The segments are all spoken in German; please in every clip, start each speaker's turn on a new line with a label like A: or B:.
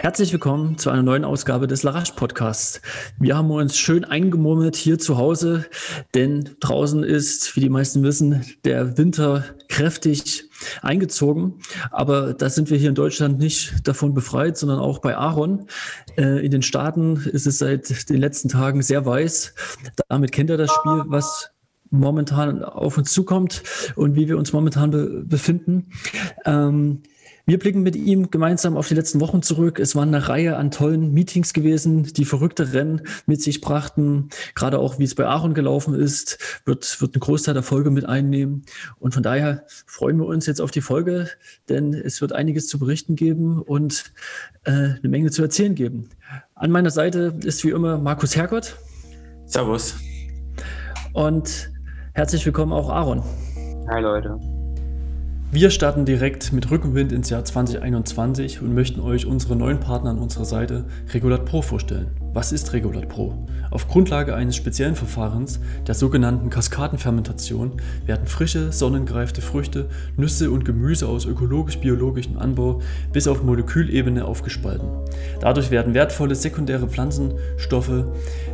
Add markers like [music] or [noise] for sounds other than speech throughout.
A: Herzlich willkommen zu einer neuen Ausgabe des Larache Podcasts. Wir haben uns schön eingemurmelt hier zu Hause, denn draußen ist, wie die meisten wissen, der Winter kräftig eingezogen. Aber da sind wir hier in Deutschland nicht davon befreit, sondern auch bei Aaron. Äh, in den Staaten ist es seit den letzten Tagen sehr weiß. Damit kennt er das Spiel, was momentan auf uns zukommt und wie wir uns momentan be befinden. Ähm, wir blicken mit ihm gemeinsam auf die letzten Wochen zurück. Es waren eine Reihe an tollen Meetings gewesen, die verrückte Rennen mit sich brachten. Gerade auch, wie es bei Aaron gelaufen ist, wird, wird ein Großteil der Folge mit einnehmen. Und von daher freuen wir uns jetzt auf die Folge, denn es wird einiges zu berichten geben und äh, eine Menge zu erzählen geben. An meiner Seite ist wie immer Markus Hergott.
B: Servus.
A: Und herzlich willkommen auch Aaron.
C: Hi Leute.
A: Wir starten direkt mit Rückenwind ins Jahr 2021 und möchten euch unsere neuen Partner an unserer Seite Regulat Pro vorstellen. Was ist Regulat Pro? Auf Grundlage eines speziellen Verfahrens, der sogenannten Kaskadenfermentation, werden frische, sonnengereifte Früchte, Nüsse und Gemüse aus ökologisch-biologischem Anbau bis auf Molekülebene aufgespalten. Dadurch werden wertvolle sekundäre Pflanzenstoffe,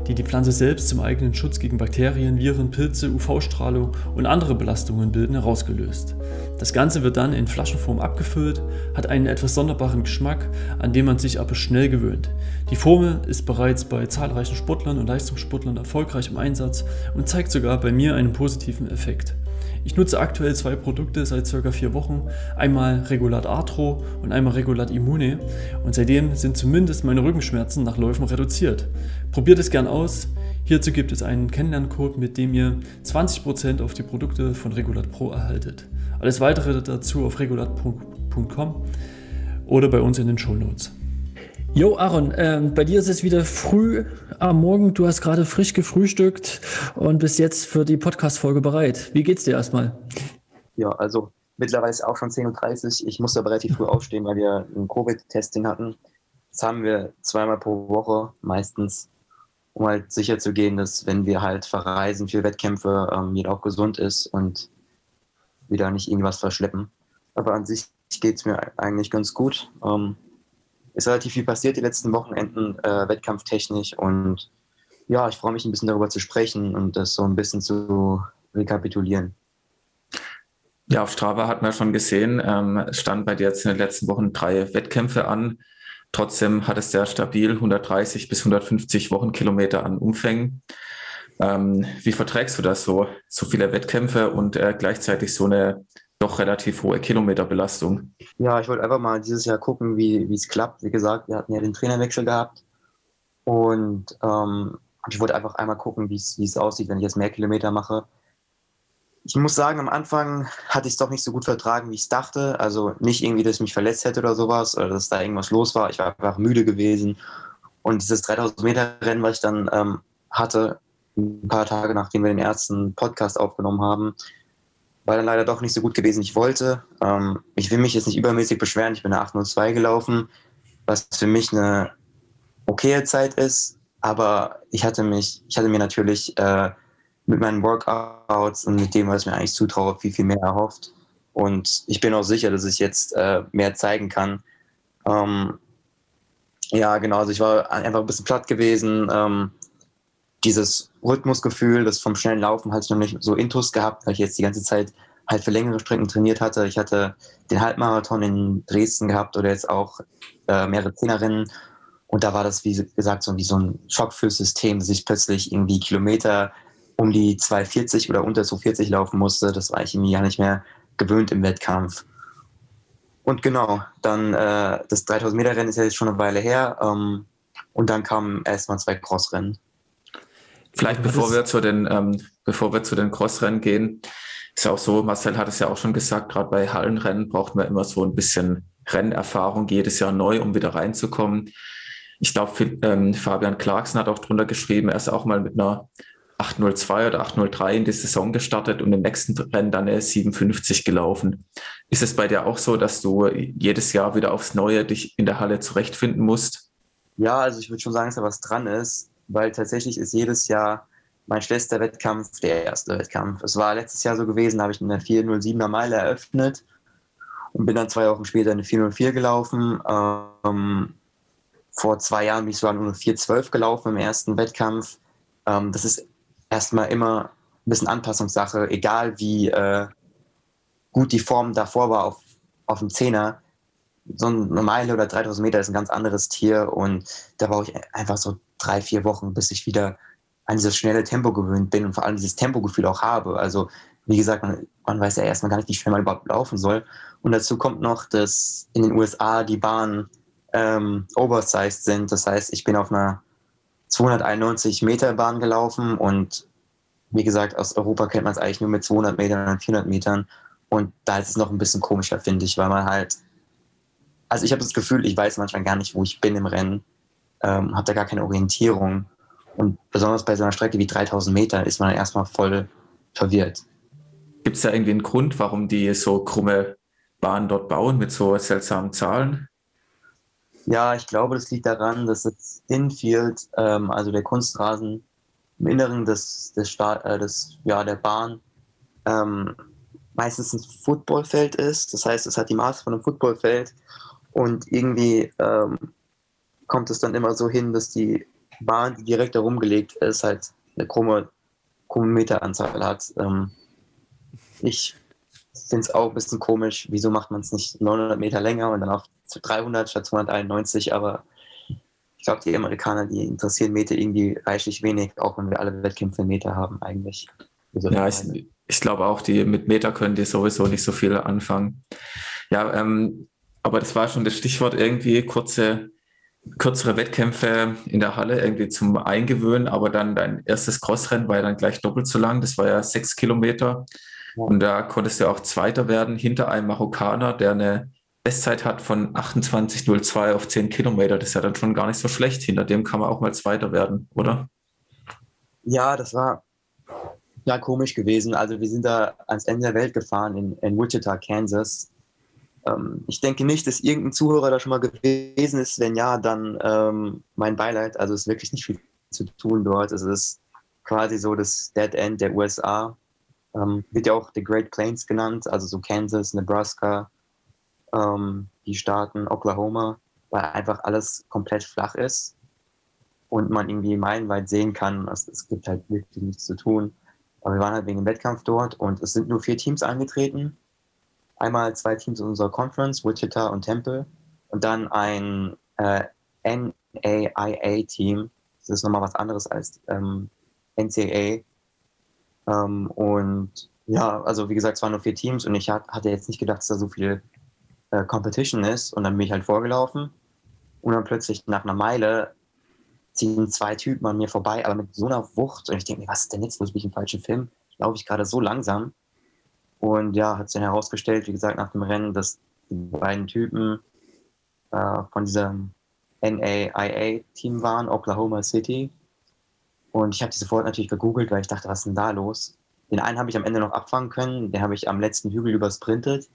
A: die die Pflanze selbst zum eigenen Schutz gegen Bakterien, Viren, Pilze, UV-Strahlung und andere Belastungen bilden, herausgelöst. Das Ganze wird dann in Flaschenform abgefüllt, hat einen etwas sonderbaren Geschmack, an den man sich aber schnell gewöhnt. Die Formel ist bereits bei zahlreichen Sportlern und Leistungssportlern erfolgreich im Einsatz und zeigt sogar bei mir einen positiven Effekt. Ich nutze aktuell zwei Produkte seit circa vier Wochen. Einmal Regulat Arthro und einmal Regulat Immune. Und seitdem sind zumindest meine Rückenschmerzen nach Läufen reduziert. Probiert es gern aus. Hierzu gibt es einen Kennenlerncode, mit dem ihr 20% auf die Produkte von Regulat Pro erhaltet. Alles weitere dazu auf regulat.com oder bei uns in den Show Notes. Jo, Aaron, äh, bei dir ist es wieder früh am Morgen. Du hast gerade frisch gefrühstückt und bist jetzt für die Podcast-Folge bereit. Wie geht's dir erstmal?
C: Ja, also mittlerweile ist auch schon 10.30 Uhr. Ich musste aber relativ früh aufstehen, weil wir ein Covid-Testing hatten. Das haben wir zweimal pro Woche meistens, um halt sicher zu gehen, dass wenn wir halt verreisen für Wettkämpfe, ähm, jeder auch gesund ist und wieder nicht irgendwas verschleppen. Aber an sich geht es mir eigentlich ganz gut. Ähm, ist relativ viel passiert die letzten Wochenenden, äh, wettkampftechnisch. Und ja, ich freue mich ein bisschen darüber zu sprechen und das so ein bisschen zu rekapitulieren.
B: Ja, auf Strava hat man schon gesehen, ähm, stand bei dir jetzt in den letzten Wochen drei Wettkämpfe an. Trotzdem hat es sehr stabil 130 bis 150 Wochenkilometer an Umfängen. Ähm, wie verträgst du das so, so viele Wettkämpfe und äh, gleichzeitig so eine doch relativ hohe Kilometerbelastung?
C: Ja, ich wollte einfach mal dieses Jahr gucken, wie es klappt. Wie gesagt, wir hatten ja den Trainerwechsel gehabt und ähm, ich wollte einfach einmal gucken, wie es aussieht, wenn ich jetzt mehr Kilometer mache. Ich muss sagen, am Anfang hatte ich es doch nicht so gut vertragen, wie ich es dachte. Also nicht irgendwie, dass ich mich verletzt hätte oder sowas oder dass da irgendwas los war. Ich war einfach müde gewesen. Und dieses 3000 Meter Rennen, was ich dann ähm, hatte, ein paar Tage nachdem wir den ersten Podcast aufgenommen haben, war dann leider doch nicht so gut gewesen, ich wollte. Ähm, ich will mich jetzt nicht übermäßig beschweren. Ich bin eine 802 gelaufen, was für mich eine okaye Zeit ist. Aber ich hatte mich, ich hatte mir natürlich äh, mit meinen Workouts und mit dem, was ich mir eigentlich zutraue, viel, viel mehr erhofft. Und ich bin auch sicher, dass ich jetzt äh, mehr zeigen kann. Ähm, ja, genau. Also ich war einfach ein bisschen platt gewesen. Ähm, dieses Rhythmusgefühl, das vom schnellen Laufen hatte ich noch nicht so intus gehabt, weil ich jetzt die ganze Zeit halt für längere Strecken trainiert hatte. Ich hatte den Halbmarathon in Dresden gehabt oder jetzt auch äh, mehrere Zehnerinnen. Und da war das, wie gesagt, so, wie so ein Schock fürs System, dass ich plötzlich irgendwie Kilometer um die 240 oder unter 240 laufen musste. Das war ich irgendwie gar nicht mehr gewöhnt im Wettkampf. Und genau, dann äh, das 3000 Meter Rennen ist ja jetzt schon eine Weile her. Ähm, und dann kamen erstmal zwei Crossrennen.
B: Vielleicht bevor wir zu den, ähm, bevor wir zu den Crossrennen gehen, ist ja auch so, Marcel hat es ja auch schon gesagt, gerade bei Hallenrennen braucht man immer so ein bisschen Rennerfahrung jedes Jahr neu, um wieder reinzukommen. Ich glaube, ähm, Fabian Clarkson hat auch drunter geschrieben, er ist auch mal mit einer 802 oder 803 in die Saison gestartet und im nächsten Rennen dann eine 57 gelaufen. Ist es bei dir auch so, dass du jedes Jahr wieder aufs Neue dich in der Halle zurechtfinden musst?
C: Ja, also ich würde schon sagen, dass da was dran ist weil tatsächlich ist jedes Jahr mein schlechtester Wettkampf der erste Wettkampf. Es war letztes Jahr so gewesen, da habe ich eine 407er Meile eröffnet und bin dann zwei Wochen später eine 404 gelaufen. Ähm, vor zwei Jahren bin ich sogar nur 4,12 gelaufen im ersten Wettkampf. Ähm, das ist erstmal immer ein bisschen Anpassungssache, egal wie äh, gut die Form davor war auf, auf dem Zehner. So eine Meile oder 3000 Meter ist ein ganz anderes Tier und da brauche ich einfach so drei, vier Wochen, bis ich wieder an dieses schnelle Tempo gewöhnt bin und vor allem dieses Tempogefühl auch habe. Also wie gesagt, man, man weiß ja erstmal gar nicht, wie schnell man überhaupt laufen soll. Und dazu kommt noch, dass in den USA die Bahnen ähm, oversized sind. Das heißt, ich bin auf einer 291 Meter Bahn gelaufen und wie gesagt, aus Europa kennt man es eigentlich nur mit 200 Metern und 400 Metern. Und da ist es noch ein bisschen komischer, finde ich, weil man halt, also ich habe das Gefühl, ich weiß manchmal gar nicht, wo ich bin im Rennen, ähm, habe da gar keine Orientierung. Und besonders bei so einer Strecke wie 3000 Meter ist man erstmal voll verwirrt.
B: Gibt es da irgendwie einen Grund, warum die so krumme Bahnen dort bauen mit so seltsamen Zahlen?
C: Ja, ich glaube, das liegt daran, dass das Infield, ähm, also der Kunstrasen im Inneren des, des, Start, äh, des ja, der Bahn, ähm, meistens ein Footballfeld ist. Das heißt, es hat die Maße von einem Footballfeld und irgendwie ähm, kommt es dann immer so hin, dass die Bahn, die direkt darum gelegt ist, halt eine krumme, krumme Meteranzahl hat. Ähm, ich finde es auch ein bisschen komisch, wieso macht man es nicht 900 Meter länger und dann auf 300 statt 291, aber ich glaube, die Amerikaner, die interessieren Meter irgendwie reichlich wenig, auch wenn wir alle Wettkämpfe in Meter haben eigentlich.
B: Ja, ich, ich glaube auch, die mit Meter können die sowieso nicht so viel anfangen. Ja, ähm, aber das war schon das Stichwort irgendwie kurze kürzere Wettkämpfe in der Halle irgendwie zum Eingewöhnen, aber dann dein erstes Crossrennen war ja dann gleich doppelt so lang, das war ja sechs Kilometer. Und da konntest du auch Zweiter werden hinter einem Marokkaner, der eine Bestzeit hat von 28,02 auf 10 Kilometer. Das ist ja dann schon gar nicht so schlecht. Hinter dem kann man auch mal Zweiter werden, oder?
C: Ja, das war ja komisch gewesen. Also wir sind da ans Ende der Welt gefahren in, in Wichita, Kansas. Ähm, ich denke nicht, dass irgendein Zuhörer da schon mal gewesen ist. Wenn ja, dann ähm, mein Beileid. Also es ist wirklich nicht viel zu tun dort. Es ist quasi so das Dead End der USA. Ähm, wird ja auch The Great Plains genannt, also so Kansas, Nebraska, ähm, die Staaten, Oklahoma, weil einfach alles komplett flach ist und man irgendwie meilenweit sehen kann, es, es gibt halt wirklich nichts zu tun. Aber wir waren halt wegen dem Wettkampf dort und es sind nur vier Teams angetreten. Einmal zwei Teams in unserer Conference, Wichita und Temple, und dann ein äh, NAIA-Team. Das ist nochmal was anderes als ähm, NCAA. Ähm, und ja, also wie gesagt, es waren nur vier Teams und ich hatte jetzt nicht gedacht, dass da so viel äh, Competition ist. Und dann bin ich halt vorgelaufen und dann plötzlich nach einer Meile ziehen zwei Typen an mir vorbei, aber mit so einer Wucht. Und ich denke mir, was ist denn jetzt los? Bin ich im falschen Film? Laufe ich gerade so langsam? Und ja, hat sich herausgestellt, wie gesagt, nach dem Rennen, dass die beiden Typen äh, von diesem NAIA-Team waren, Oklahoma City. Und ich habe die sofort natürlich gegoogelt, weil ich dachte, was ist denn da los? Den einen habe ich am Ende noch abfangen können, den habe ich am letzten Hügel übersprintet.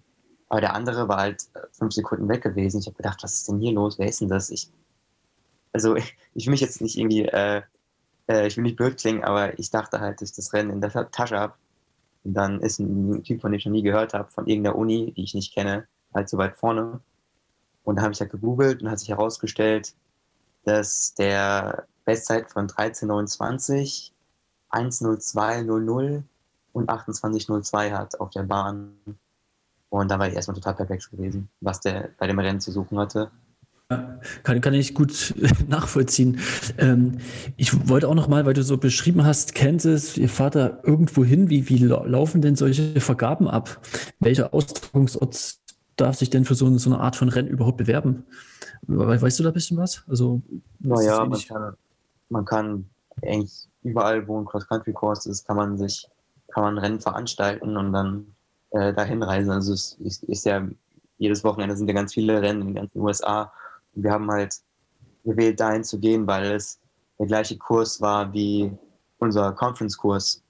C: Aber der andere war halt äh, fünf Sekunden weg gewesen. Ich habe gedacht, was ist denn hier los? Wer ist denn das? Ich, also [laughs] ich will mich jetzt nicht irgendwie, äh, äh, ich will nicht blöd klingen, aber ich dachte halt, dass ich das Rennen in der Tasche habe. Dann ist ein Typ, von dem ich noch nie gehört habe, von irgendeiner Uni, die ich nicht kenne, halt so weit vorne. Und da habe ich halt gegoogelt und hat sich herausgestellt, dass der Bestzeit von 1329, 10200 und 2802 hat auf der Bahn. Und da war ich erstmal total perplex gewesen, was der bei dem Rennen zu suchen hatte.
A: Kann, kann ich gut [laughs] nachvollziehen. Ähm, ich wollte auch noch mal, weil du so beschrieben hast, Kansas, ihr Vater irgendwo hin. Wie, wie laufen denn solche Vergaben ab? Welcher Austragungsort darf sich denn für so, so eine Art von Rennen überhaupt bewerben? Weißt du da ein bisschen was? Also,
C: naja, man kann, man kann eigentlich überall, wo ein Cross-Country-Kurs ist, kann man sich, kann man Rennen veranstalten und dann äh, dahin reisen. Also es ist, ist ja, jedes Wochenende sind ja ganz viele Rennen in den ganzen USA. Wir haben halt gewählt, dahin zu gehen, weil es der gleiche Kurs war wie unser Conference-Kurs,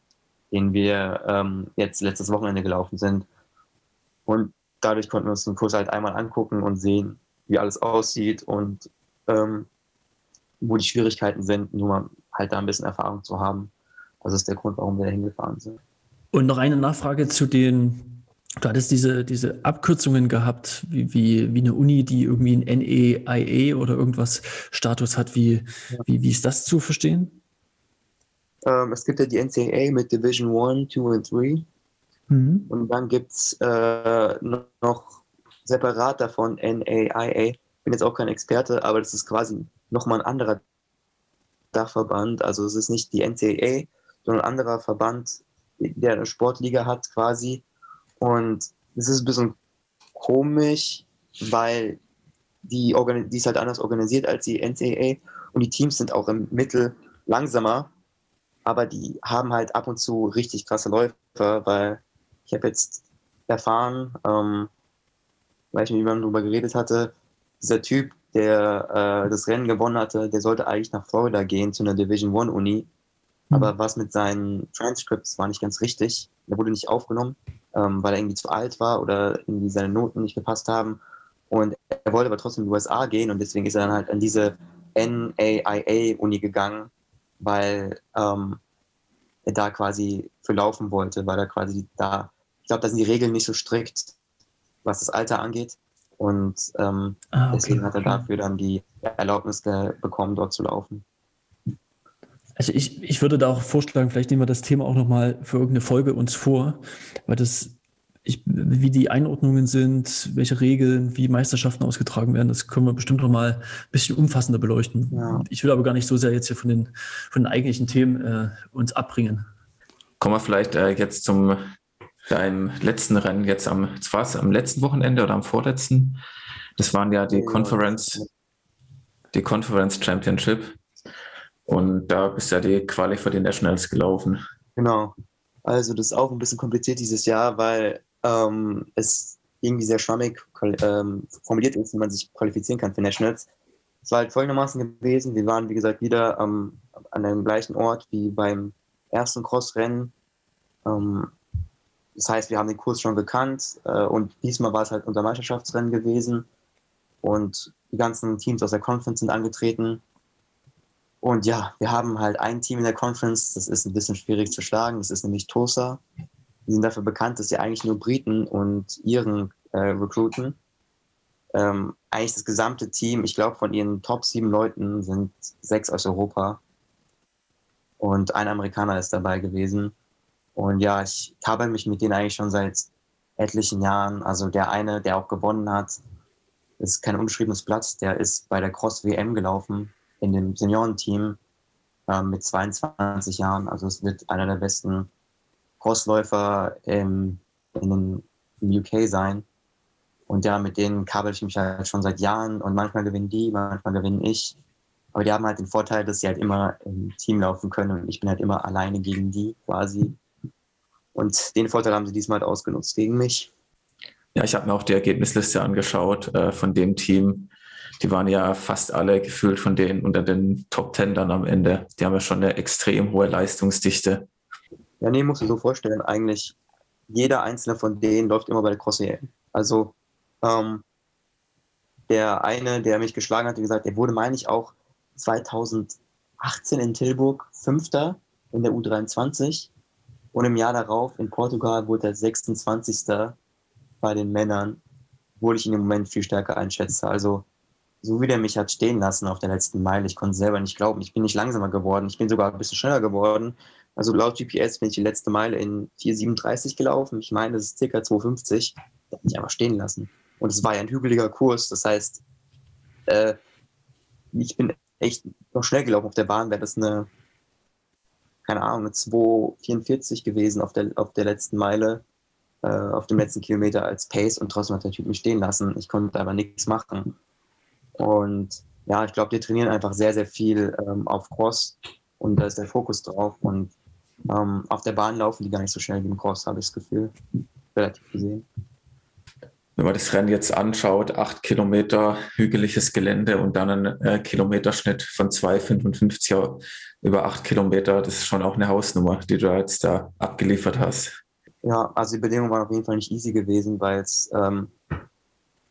C: den wir ähm, jetzt letztes Wochenende gelaufen sind. Und dadurch konnten wir uns den Kurs halt einmal angucken und sehen, wie alles aussieht und ähm, wo die Schwierigkeiten sind, nur mal halt da ein bisschen Erfahrung zu haben. Das ist der Grund, warum wir hingefahren sind.
A: Und noch eine Nachfrage zu den Du hattest diese, diese Abkürzungen gehabt, wie, wie, wie eine Uni, die irgendwie ein NEIA oder irgendwas Status hat. Wie, ja. wie, wie ist das zu verstehen?
C: Ähm, es gibt ja die NCAA mit Division 1, 2 und 3. Mhm. Und dann gibt es äh, noch separat davon NAIA. Ich bin jetzt auch kein Experte, aber das ist quasi nochmal ein anderer Dachverband. Also es ist nicht die NCAA, sondern ein anderer Verband, der eine Sportliga hat quasi. Und es ist ein bisschen komisch, weil die, die ist halt anders organisiert als die NCAA und die Teams sind auch im Mittel langsamer, aber die haben halt ab und zu richtig krasse Läufer, weil ich habe jetzt erfahren, ähm, weil ich mit jemandem darüber geredet hatte, dieser Typ, der äh, das Rennen gewonnen hatte, der sollte eigentlich nach Florida gehen zu einer Division One Uni. Mhm. Aber was mit seinen Transcripts war nicht ganz richtig. Er wurde nicht aufgenommen, ähm, weil er irgendwie zu alt war oder irgendwie seine Noten nicht gepasst haben. Und er wollte aber trotzdem in die USA gehen und deswegen ist er dann halt an diese NAIA-Uni gegangen, weil ähm, er da quasi für laufen wollte, weil er quasi da, ich glaube, da sind die Regeln nicht so strikt, was das Alter angeht. Und ähm, ah, okay. deswegen hat er dafür dann die Erlaubnis bekommen, dort zu laufen.
A: Also ich, ich würde da auch vorschlagen, vielleicht nehmen wir das Thema auch nochmal für irgendeine Folge uns vor, weil das, ich, wie die Einordnungen sind, welche Regeln, wie Meisterschaften ausgetragen werden, das können wir bestimmt nochmal ein bisschen umfassender beleuchten. Ja. Ich will aber gar nicht so sehr jetzt hier von den, von den eigentlichen Themen äh, uns abbringen.
B: Kommen wir vielleicht äh, jetzt zum deinem letzten Rennen jetzt am, war es am letzten Wochenende oder am vorletzten? Das waren ja die Conference, die Conference Championship. Und da bist ja die Quali für die Nationals gelaufen.
C: Genau. Also das ist auch ein bisschen kompliziert dieses Jahr, weil ähm, es irgendwie sehr schwammig ähm, formuliert ist, wie man sich qualifizieren kann für Nationals. Es war halt folgendermaßen gewesen, wir waren wie gesagt wieder ähm, an dem gleichen Ort wie beim ersten Crossrennen. Ähm, das heißt, wir haben den Kurs schon gekannt äh, und diesmal war es halt unser Meisterschaftsrennen gewesen und die ganzen Teams aus der Conference sind angetreten. Und ja, wir haben halt ein Team in der Conference, das ist ein bisschen schwierig zu schlagen, das ist nämlich Tosa. Die sind dafür bekannt, dass sie eigentlich nur Briten und Iren äh, recruiten. Ähm, eigentlich das gesamte Team, ich glaube, von ihren Top sieben Leuten sind sechs aus Europa. Und ein Amerikaner ist dabei gewesen. Und ja, ich habe mich mit denen eigentlich schon seit etlichen Jahren. Also der eine, der auch gewonnen hat, ist kein unbeschriebenes Blatt, der ist bei der Cross WM gelaufen in dem Seniorenteam äh, mit 22 Jahren. Also es wird einer der besten Crossläufer im, in den, UK sein. Und ja, mit denen kabel ich mich halt schon seit Jahren und manchmal gewinnen die, manchmal gewinne ich. Aber die haben halt den Vorteil, dass sie halt immer im Team laufen können und ich bin halt immer alleine gegen die quasi. Und den Vorteil haben sie diesmal halt ausgenutzt gegen mich.
B: Ja, ich habe mir auch die Ergebnisliste angeschaut äh, von dem Team. Die waren ja fast alle gefühlt von denen unter den Top Ten dann am Ende. Die haben ja schon eine extrem hohe Leistungsdichte.
C: Ja, nee, musst du so vorstellen, eigentlich jeder einzelne von denen läuft immer bei der Cross EM. Also ähm, der eine, der mich geschlagen hat, wie gesagt, der wurde, meine ich, auch 2018 in Tilburg Fünfter in der U23 und im Jahr darauf in Portugal wurde er 26. bei den Männern, obwohl ich ihn im Moment viel stärker einschätze. Also so wie der mich hat stehen lassen auf der letzten Meile, ich konnte selber nicht glauben. Ich bin nicht langsamer geworden, ich bin sogar ein bisschen schneller geworden. Also laut GPS bin ich die letzte Meile in 4,37 gelaufen. Ich meine, das ist circa 2,50. Der hat mich einfach stehen lassen. Und es war ja ein hügeliger Kurs. Das heißt, äh, ich bin echt noch schnell gelaufen auf der Bahn. Wäre das eine keine Ahnung, eine 2,44 gewesen auf der, auf der letzten Meile, äh, auf dem letzten Kilometer als Pace und trotzdem hat der Typ mich stehen lassen. Ich konnte aber nichts machen. Und ja, ich glaube, die trainieren einfach sehr, sehr viel ähm, auf Cross und da ist der Fokus drauf. Und ähm, auf der Bahn laufen die gar nicht so schnell wie im Cross, habe ich das Gefühl. Relativ gesehen.
B: Wenn man das Rennen jetzt anschaut, acht Kilometer hügeliges Gelände und dann ein äh, Kilometerschnitt von 2,55 über acht Kilometer, das ist schon auch eine Hausnummer, die du jetzt da abgeliefert hast.
C: Ja, also die Bedingungen waren auf jeden Fall nicht easy gewesen, weil es ähm,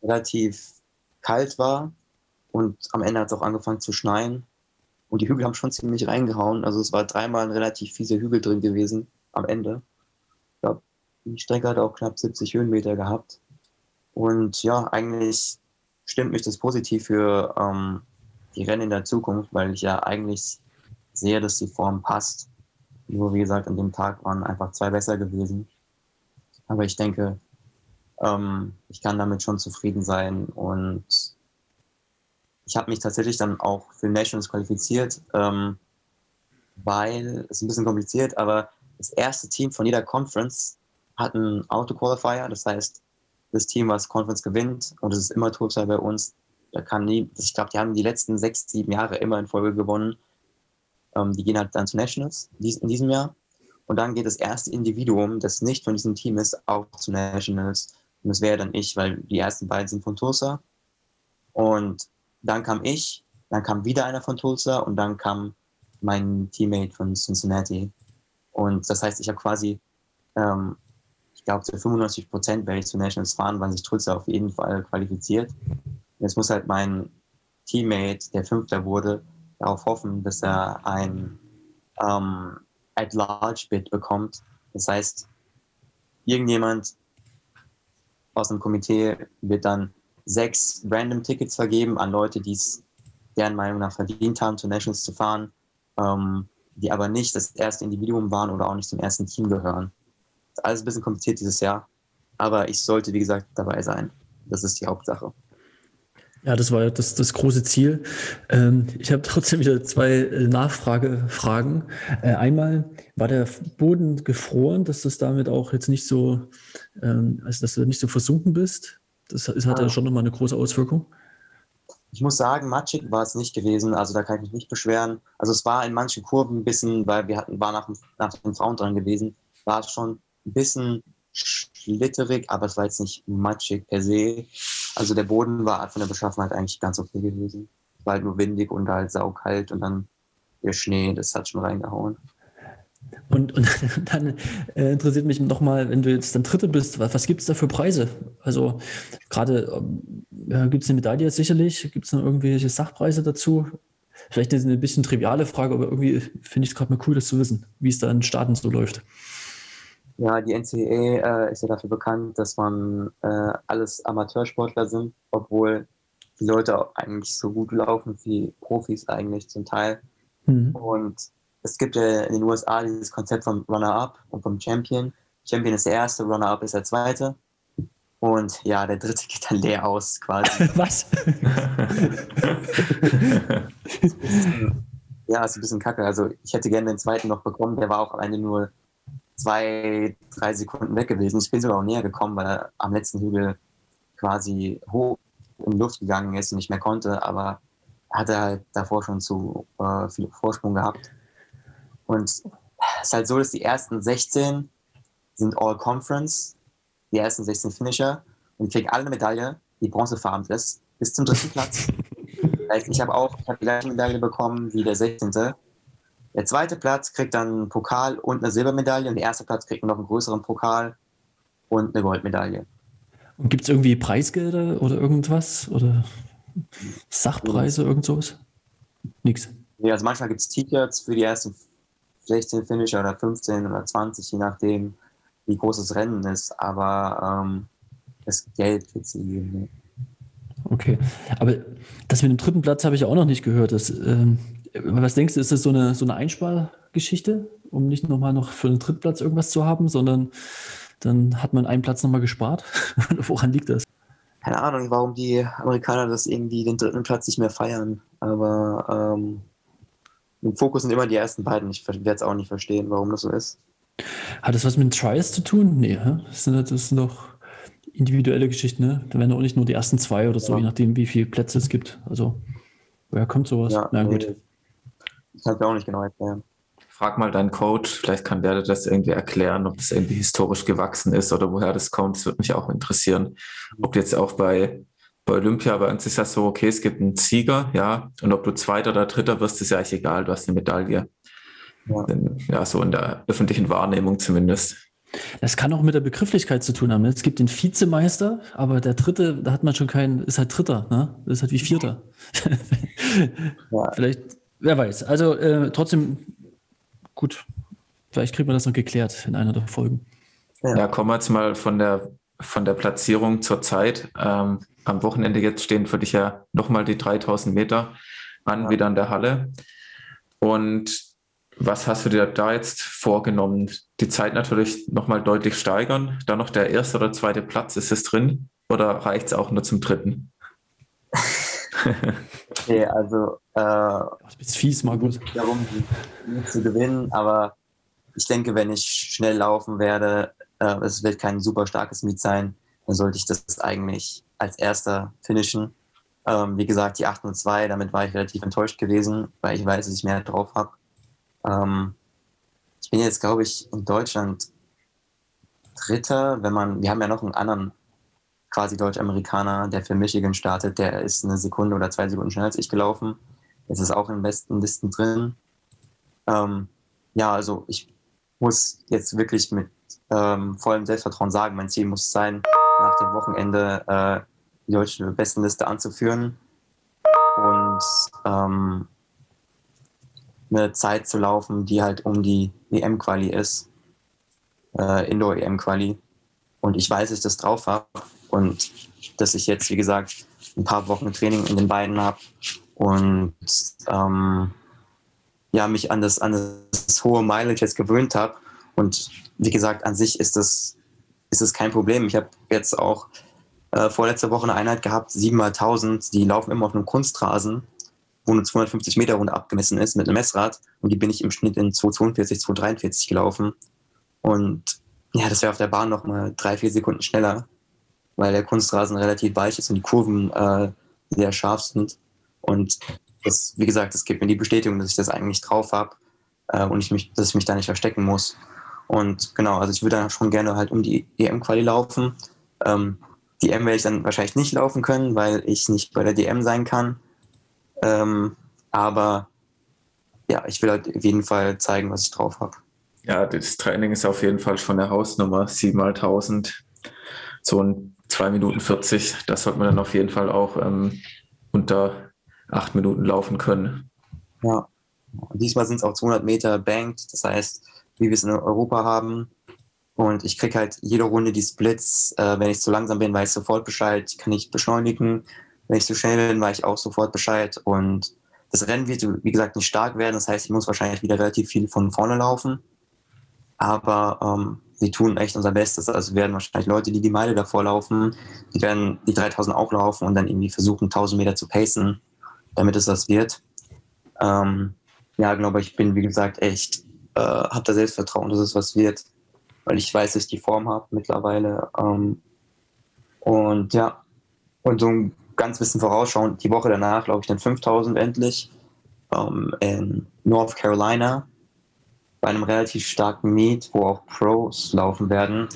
C: relativ kalt war und am Ende hat es auch angefangen zu schneien. Und die Hügel haben schon ziemlich reingehauen. Also es war dreimal ein relativ fieser Hügel drin gewesen am Ende. Ich glaube, Die Strecke hat auch knapp 70 Höhenmeter gehabt. Und ja, eigentlich stimmt mich das positiv für ähm, die Rennen in der Zukunft, weil ich ja eigentlich sehe, dass die Form passt. Nur wie gesagt, an dem Tag waren einfach zwei besser gewesen. Aber ich denke, ähm, ich kann damit schon zufrieden sein. Und ich habe mich tatsächlich dann auch für Nationals qualifiziert, ähm, weil es ist ein bisschen kompliziert, aber das erste Team von jeder Conference hat einen Auto-Qualifier. Das heißt, das Team, was Conference gewinnt, und es ist immer Topside bei uns, da kann nie, ich glaube, die haben die letzten sechs, sieben Jahre immer in Folge gewonnen. Ähm, die gehen halt dann zu Nationals in diesem Jahr. Und dann geht das erste Individuum, das nicht von diesem Team ist, auch zu Nationals. Und das wäre dann ich, weil die ersten beiden sind von Tulsa. Und dann kam ich, dann kam wieder einer von Tulsa und dann kam mein Teammate von Cincinnati. Und das heißt, ich habe quasi, ähm, ich glaube, zu 95 Prozent werde ich zu Nationals fahren, weil sich Tulsa auf jeden Fall qualifiziert. Jetzt muss halt mein Teammate, der Fünfter wurde, darauf hoffen, dass er ein ähm, At-Large-Bid bekommt. Das heißt, irgendjemand aus dem Komitee wird dann sechs random Tickets vergeben an Leute, die es deren Meinung nach verdient haben, zu Nationals zu fahren, ähm, die aber nicht das erste Individuum waren oder auch nicht zum ersten Team gehören. Ist alles ein bisschen kompliziert dieses Jahr, aber ich sollte, wie gesagt, dabei sein. Das ist die Hauptsache.
A: Ja, das war das, das große Ziel. Ähm, ich habe trotzdem wieder zwei äh, Nachfragefragen. Äh, einmal, war der Boden gefroren, dass das damit auch jetzt nicht so, ähm, also dass du nicht so versunken bist? Das, das hat ja schon nochmal eine große Auswirkung.
C: Ich muss sagen, matschig war es nicht gewesen, also da kann ich mich nicht beschweren. Also es war in manchen Kurven ein bisschen, weil wir hatten, war nach, nach den Frauen dran gewesen, war es schon ein bisschen schlitterig, aber es war jetzt nicht matschig per se. Also der Boden war von der Beschaffenheit eigentlich ganz okay gewesen. Es war halt nur windig und halt saukalt und dann der Schnee, das hat schon reingehauen.
A: Und, und [laughs] dann äh, interessiert mich nochmal, wenn du jetzt dann Dritte bist, was, was gibt es da für Preise? Also gerade äh, gibt es eine Medaille sicherlich, gibt es noch irgendwelche Sachpreise dazu? Vielleicht ist eine bisschen triviale Frage, aber irgendwie finde ich es gerade mal cool, das zu wissen, wie es da in Staaten so läuft.
C: Ja, die NCAA äh, ist ja dafür bekannt, dass man äh, alles Amateursportler sind, obwohl die Leute eigentlich so gut laufen wie Profis eigentlich zum Teil. Mhm. Und es gibt ja in den USA dieses Konzept vom Runner-Up und vom Champion. Champion ist der erste, Runner-Up ist der zweite. Und ja, der dritte [laughs] geht dann leer aus quasi. [laughs]
A: Was? [laughs]
C: ja, ist ein bisschen kacke. Also ich hätte gerne den zweiten noch bekommen, der war auch alleine nur zwei, drei Sekunden weg gewesen. Ich bin sogar auch näher gekommen, weil er am letzten Hügel quasi hoch in die Luft gegangen ist und nicht mehr konnte, aber hatte halt davor schon zu äh, viel Vorsprung gehabt. Und es ist halt so, dass die ersten 16 sind All Conference, die ersten 16 Finisher und die kriegen alle eine Medaille, die bronzefarben ist, bis zum dritten Platz. [laughs] heißt, ich habe auch ich hab die gleiche Medaille bekommen wie der 16. Der zweite Platz kriegt dann einen Pokal und eine Silbermedaille und der erste Platz kriegt noch einen größeren Pokal und eine Goldmedaille.
A: Und gibt es irgendwie Preisgelder oder irgendwas? Oder Sachpreise, irgend sowas? Nix.
C: Ja, also manchmal gibt es T-Shirts für die ersten 16 Finisher oder 15 oder 20, je nachdem, wie groß das Rennen ist. Aber ähm, das Geld wird sie geben.
A: Okay, aber das mit dem dritten Platz habe ich auch noch nicht gehört. Das, ähm, was denkst du, ist das so eine, so eine Einspargeschichte, um nicht nochmal noch für den Drittplatz irgendwas zu haben, sondern dann hat man einen Platz nochmal gespart? [laughs] Woran liegt das?
C: Keine Ahnung, warum die Amerikaner das irgendwie den dritten Platz nicht mehr feiern. Aber ähm, im Fokus sind immer die ersten beiden. Ich werde es auch nicht verstehen, warum das so ist.
A: Hat das was mit Trials zu tun? Nee, das sind, das sind doch individuelle Geschichten, ne? Da werden auch nicht nur die ersten zwei oder so, ja. je nachdem, wie viele Plätze es gibt. Also, woher kommt sowas? Ja, Na gut. Nee.
C: Ich kann es auch nicht genau erklären.
B: Frag mal deinen Coach, vielleicht kann der dir das irgendwie erklären, ob das irgendwie historisch gewachsen ist oder woher das kommt. Das würde mich auch interessieren. Ob jetzt auch bei, bei Olympia, bei uns ist ja so, okay, es gibt einen Sieger, ja, und ob du Zweiter oder Dritter wirst, ist ja eigentlich egal, du hast eine Medaille. Ja. ja, so in der öffentlichen Wahrnehmung zumindest.
A: Das kann auch mit der Begrifflichkeit zu tun haben. Es gibt den Vizemeister, aber der Dritte, da hat man schon keinen, ist halt Dritter, ne? Das ist halt wie Vierter. [laughs] Ja. Vielleicht Wer weiß. Also äh, trotzdem gut. Vielleicht kriegt man das noch geklärt in einer der Folgen.
B: Ja, ja kommen wir jetzt mal von der, von der Platzierung zur Zeit. Ähm, am Wochenende jetzt stehen für dich ja nochmal die 3000 Meter an, ja. wieder in der Halle. Und was hast du dir da jetzt vorgenommen? Die Zeit natürlich nochmal deutlich steigern. Dann noch der erste oder zweite Platz, ist es drin? Oder reicht es auch nur zum dritten? [laughs]
C: okay, also. Äh,
A: das ist fies, Markus.
C: Darum zu gewinnen, aber ich denke, wenn ich schnell laufen werde, äh, es wird kein super starkes Meet sein, dann sollte ich das eigentlich als erster finishen. Ähm, wie gesagt, die 8 und 2, damit war ich relativ enttäuscht gewesen, weil ich weiß, dass ich mehr drauf habe. Ähm, ich bin jetzt, glaube ich, in Deutschland Dritter, wenn man, wir haben ja noch einen anderen quasi Deutsch-Amerikaner, der für Michigan startet, der ist eine Sekunde oder zwei Sekunden schneller als ich gelaufen. Jetzt ist auch in den besten Listen drin. Ähm, ja, also ich muss jetzt wirklich mit ähm, vollem Selbstvertrauen sagen, mein Ziel muss sein, nach dem Wochenende äh, die deutsche Bestenliste anzuführen und ähm, eine Zeit zu laufen, die halt um die EM-Quali ist, äh, Indoor-EM-Quali. Und ich weiß, dass ich das drauf habe und dass ich jetzt, wie gesagt, ein paar Wochen Training in den Beinen habe und ähm, ja, mich an das, an das hohe Mileage jetzt gewöhnt habe. Und wie gesagt, an sich ist das, ist das kein Problem. Ich habe jetzt auch äh, vorletzte Woche eine Einheit gehabt, 7 mal 1000, die laufen immer auf einem Kunstrasen, wo eine 250 Meter Runde abgemessen ist mit einem Messrad. Und die bin ich im Schnitt in 242, 243 gelaufen. Und ja, das wäre auf der Bahn nochmal drei, vier Sekunden schneller, weil der Kunstrasen relativ weich ist und die Kurven äh, sehr scharf sind. Und das, wie gesagt, das gibt mir die Bestätigung, dass ich das eigentlich drauf habe äh, und ich mich, dass ich mich da nicht verstecken muss. Und genau, also ich würde dann schon gerne halt um die EM-Quali laufen. Ähm, die EM werde ich dann wahrscheinlich nicht laufen können, weil ich nicht bei der DM sein kann. Ähm, aber ja, ich will halt auf jeden Fall zeigen, was ich drauf habe.
B: Ja, das Training ist auf jeden Fall schon eine Hausnummer, 7 mal 1000, so ein 2 Minuten 40. Das sollte man dann auf jeden Fall auch ähm, unter acht Minuten laufen können.
C: Ja, diesmal sind es auch 200 Meter banked, das heißt, wie wir es in Europa haben. Und ich kriege halt jede Runde die Splits. Äh, wenn ich zu langsam bin, weiß ich sofort Bescheid, kann ich beschleunigen. Wenn ich zu schnell bin, weiß ich auch sofort Bescheid. Und das Rennen wird, wie gesagt, nicht stark werden. Das heißt, ich muss wahrscheinlich wieder relativ viel von vorne laufen. Aber ähm, wir tun echt unser Bestes. Also werden wahrscheinlich Leute, die die Meile davor laufen, die werden die 3000 auch laufen und dann irgendwie versuchen, 1000 Meter zu pacen damit es das wird. Ähm, ja, glaube ich, bin wie gesagt echt, äh, habe da Selbstvertrauen, dass es was wird, weil ich weiß, dass ich die Form habe mittlerweile. Ähm, und ja, und so ein ganz bisschen vorausschauend, die Woche danach, glaube ich, dann 5000 endlich ähm, in North Carolina bei einem relativ starken Meet, wo auch Pros laufen werden.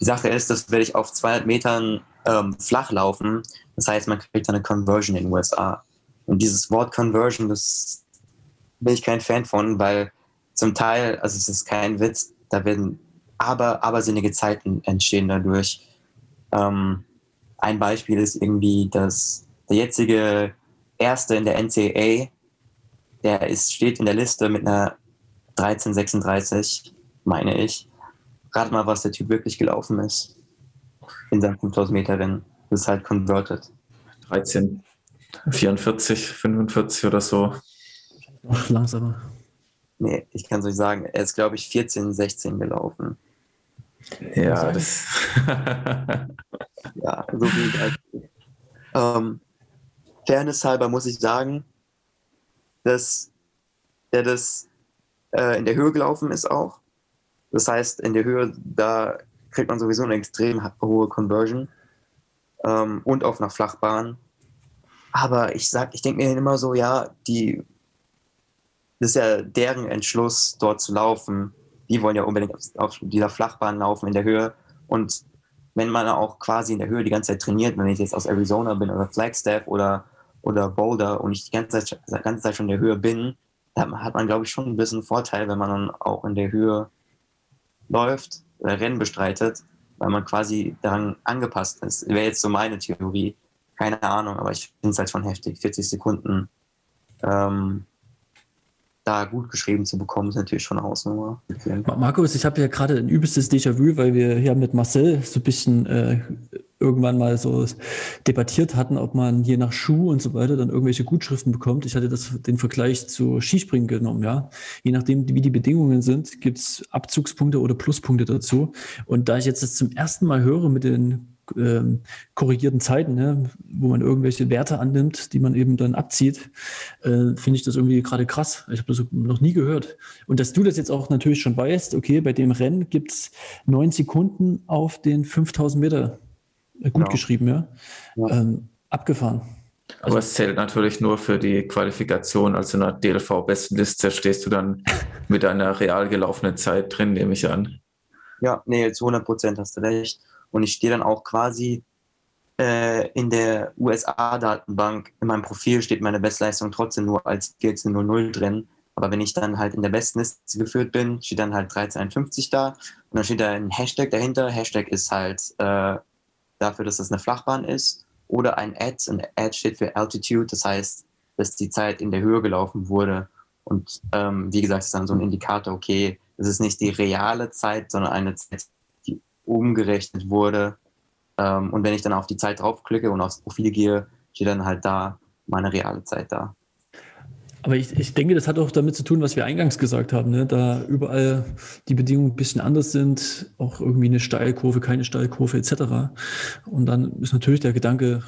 C: Die Sache ist, das werde ich auf 200 Metern ähm, flach laufen. Das heißt, man kriegt eine Conversion in den USA. Und dieses Wort Conversion, das bin ich kein Fan von, weil zum Teil, also es ist kein Witz, da werden aber abersinnige Zeiten entstehen dadurch. Ähm, ein Beispiel ist irgendwie, dass der jetzige Erste in der NCAA, der ist, steht in der Liste mit einer 1336, meine ich. Rat mal, was der Typ wirklich gelaufen ist in seinem 5000 Meter Rennen. Das ist halt converted.
B: 13. 44, 45 oder so.
A: Noch langsamer.
C: Nee, ich kann es euch sagen. Er ist, glaube ich, 14, 16 gelaufen.
B: Ja, das. [laughs]
C: ja, so wie halt. ähm, Fairness halber muss ich sagen, dass er das äh, in der Höhe gelaufen ist auch. Das heißt, in der Höhe, da kriegt man sowieso eine extrem hohe Conversion. Ähm, und auf einer Flachbahn aber ich sag, ich denke mir immer so, ja, die, das ist ja deren Entschluss, dort zu laufen. Die wollen ja unbedingt auf, dieser Flachbahn laufen in der Höhe. Und wenn man auch quasi in der Höhe die ganze Zeit trainiert, wenn ich jetzt aus Arizona bin oder Flagstaff oder, oder Boulder und ich die ganze Zeit, ganze Zeit schon in der Höhe bin, dann hat man, glaube ich, schon ein bisschen Vorteil, wenn man dann auch in der Höhe läuft oder Rennen bestreitet, weil man quasi daran angepasst ist. Wäre jetzt so meine Theorie keine Ahnung, aber ich finde es halt schon heftig. 40 Sekunden. Ähm, da gut geschrieben zu bekommen, ist natürlich schon eine Hausnummer.
A: Markus, ich habe ja gerade ein übelstes Déjà-vu, weil wir hier mit Marcel so ein bisschen äh, irgendwann mal so debattiert hatten, ob man je nach Schuh und so weiter dann irgendwelche Gutschriften bekommt. Ich hatte das den Vergleich zu Skispringen genommen, ja. Je nachdem, wie die Bedingungen sind, gibt es Abzugspunkte oder Pluspunkte dazu. Und da ich jetzt das zum ersten Mal höre mit den ähm, korrigierten Zeiten, ne, wo man irgendwelche Werte annimmt, die man eben dann abzieht, äh, finde ich das irgendwie gerade krass. Ich habe das noch nie gehört. Und dass du das jetzt auch natürlich schon weißt, okay, bei dem Rennen gibt es neun Sekunden auf den 5000 Meter äh, gut ja. geschrieben, ja. ja. Ähm, abgefahren.
B: Aber also, es zählt natürlich nur für die Qualifikation. Also in der DLV-Bestenliste stehst du dann [laughs] mit einer real gelaufenen Zeit drin, nehme ich an.
C: Ja, nee, zu 100 Prozent hast du recht. Und ich stehe dann auch quasi äh, in der USA-Datenbank, in meinem Profil steht meine Bestleistung trotzdem nur als 14.00 drin. Aber wenn ich dann halt in der Bestenliste geführt bin, steht dann halt 1351 da. Und dann steht da ein Hashtag dahinter. Hashtag ist halt äh, dafür, dass das eine Flachbahn ist. Oder ein Ad. Ein Ad steht für Altitude. Das heißt, dass die Zeit in der Höhe gelaufen wurde. Und ähm, wie gesagt, ist dann so ein Indikator, okay, es ist nicht die reale Zeit, sondern eine Zeit, umgerechnet wurde. Ähm, und wenn ich dann auf die Zeit draufklicke und aufs Profil gehe, steht dann halt da meine reale Zeit da.
A: Aber ich, ich denke, das hat auch damit zu tun, was wir eingangs gesagt haben, ne? da überall die Bedingungen ein bisschen anders sind, auch irgendwie eine Steilkurve, keine Steilkurve etc. Und dann ist natürlich der Gedanke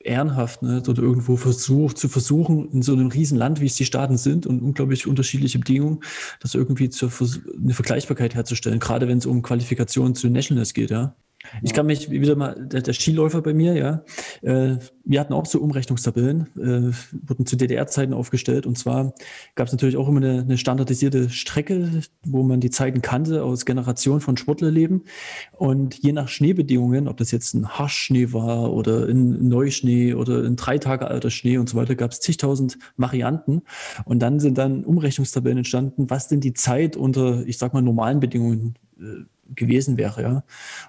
A: ehrenhaft, ne, dort irgendwo versucht, zu versuchen, in so einem riesen Land, wie es die Staaten sind und unglaublich unterschiedliche Bedingungen, das irgendwie zur, eine Vergleichbarkeit herzustellen, gerade wenn es um Qualifikationen zu Nationals geht, ja. Ich kann mich wieder mal, der, der Skiläufer bei mir, ja, äh, wir hatten auch so Umrechnungstabellen, äh, wurden zu DDR-Zeiten aufgestellt. Und zwar gab es natürlich auch immer eine, eine, standardisierte Strecke, wo man die Zeiten kannte aus Generationen von Sportlerleben. Und je nach Schneebedingungen, ob das jetzt ein Haschschnee war oder ein Neuschnee oder ein drei Tage alter Schnee und so weiter, gab es zigtausend Varianten. Und dann sind dann Umrechnungstabellen entstanden, was denn die Zeit unter, ich sag mal, normalen Bedingungen äh, gewesen wäre. Ja.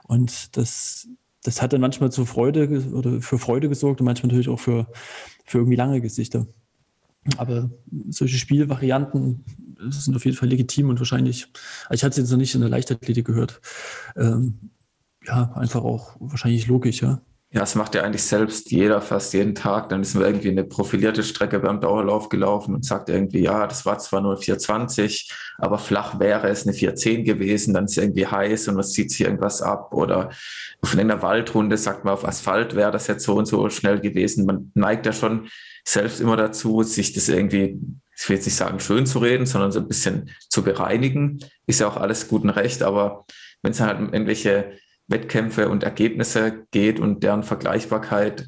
A: Und das, das hat dann manchmal zur Freude oder für Freude gesorgt und manchmal natürlich auch für, für irgendwie lange Gesichter. Aber solche Spielvarianten sind auf jeden Fall legitim und wahrscheinlich, also ich hatte es jetzt noch nicht in der Leichtathletik gehört, ähm, ja, einfach auch wahrscheinlich logisch, ja.
B: Ja, es macht ja eigentlich selbst jeder fast jeden Tag. Dann ist man irgendwie eine profilierte Strecke beim Dauerlauf gelaufen und sagt irgendwie, ja, das war zwar nur 420, aber flach wäre es eine 410 gewesen, dann ist irgendwie heiß und es zieht sich irgendwas ab. Oder auf einer Waldrunde sagt man, auf Asphalt wäre das jetzt so und so schnell gewesen. Man neigt ja schon selbst immer dazu, sich das irgendwie, ich will jetzt nicht sagen, schön zu reden, sondern so ein bisschen zu bereinigen. Ist ja auch alles gut und recht, aber wenn es halt irgendwelche Wettkämpfe und Ergebnisse geht und deren Vergleichbarkeit,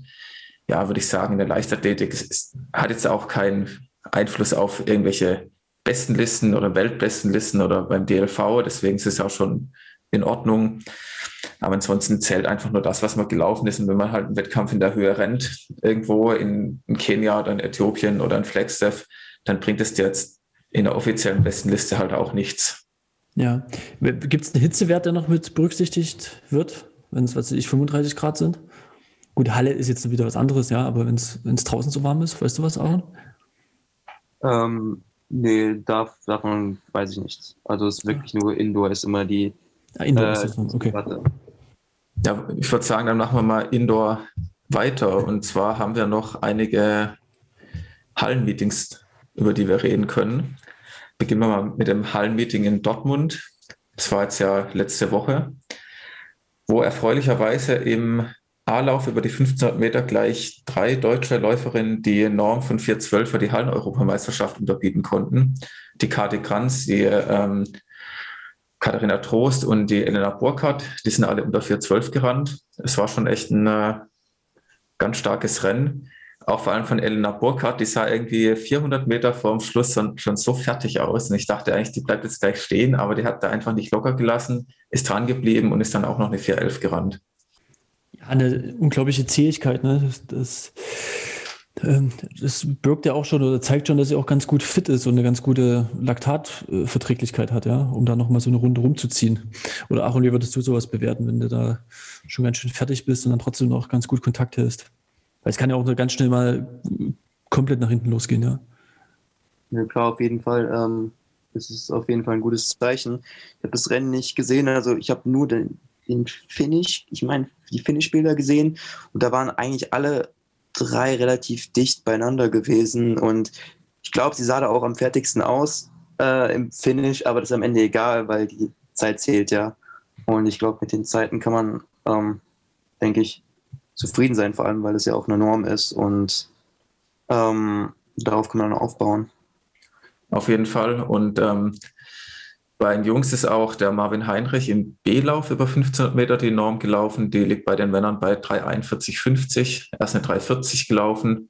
B: ja, würde ich sagen, in der Leichtathletik ist, hat jetzt auch keinen Einfluss auf irgendwelche Bestenlisten oder Weltbestenlisten oder beim DLV. Deswegen ist es auch schon in Ordnung. Aber ansonsten zählt einfach nur das, was man gelaufen ist. Und wenn man halt einen Wettkampf in der Höhe rennt, irgendwo in, in Kenia oder in Äthiopien oder in Flagstaff, dann bringt es dir jetzt in der offiziellen Bestenliste halt auch nichts.
A: Ja. Gibt es einen Hitzewert, der noch mit berücksichtigt wird, wenn es, was weiß ich, 35 Grad sind? Gut, Halle ist jetzt wieder was anderes, ja, aber wenn es draußen so warm ist, weißt du was, Aaron?
C: Ähm, nee, darf, davon weiß ich nichts. Also es ist wirklich nur Indoor ist immer die.
A: Ja, Indoor äh, ist das okay.
B: Ja, ich würde sagen, dann machen wir mal Indoor weiter. Und zwar haben wir noch einige Hallenmeetings, über die wir reden können. Beginnen wir mal mit dem Hallenmeeting in Dortmund. Das war jetzt ja letzte Woche, wo erfreulicherweise im A-Lauf über die 1500 Meter gleich drei deutsche Läuferinnen die Norm von 412 für die Hallen-Europameisterschaft unterbieten konnten. Die Kati Kranz, die ähm, Katharina Trost und die Elena Burkhardt, die sind alle unter 412 gerannt. Es war schon echt ein äh, ganz starkes Rennen auch vor allem von Elena Burkhardt, die sah irgendwie 400 Meter vorm Schluss schon so fertig aus. Und ich dachte eigentlich, die bleibt jetzt gleich stehen, aber die hat da einfach nicht locker gelassen, ist dran geblieben und ist dann auch noch eine 411 gerannt.
A: Ja, eine unglaubliche Zähigkeit. Ne? Das, das, ähm, das, birgt ja auch schon oder zeigt schon, dass sie auch ganz gut fit ist und eine ganz gute Laktatverträglichkeit hat, ja, um da nochmal so eine Runde rumzuziehen. Oder Aaron, wie würdest du sowas bewerten, wenn du da schon ganz schön fertig bist und dann trotzdem noch ganz gut Kontakt hältst? Weil es kann ja auch ganz schnell mal komplett nach hinten losgehen, ja.
C: Ja, klar, auf jeden Fall. Ähm, das ist auf jeden Fall ein gutes Zeichen. Ich habe das Rennen nicht gesehen, also ich habe nur den, den Finish, ich meine, die Finish-Bilder gesehen und da waren eigentlich alle drei relativ dicht beieinander gewesen und ich glaube, sie sah da auch am fertigsten aus äh, im Finish, aber das ist am Ende egal, weil die Zeit zählt ja. Und ich glaube, mit den Zeiten kann man, ähm, denke ich, zufrieden sein, vor allem, weil es ja auch eine Norm ist und ähm, darauf kann man dann aufbauen.
B: Auf jeden Fall. Und ähm, bei den Jungs ist auch der Marvin Heinrich im B-Lauf über 1500 Meter die Norm gelaufen. Die liegt bei den Männern bei 3,41,50. Er ist eine 3,40 gelaufen.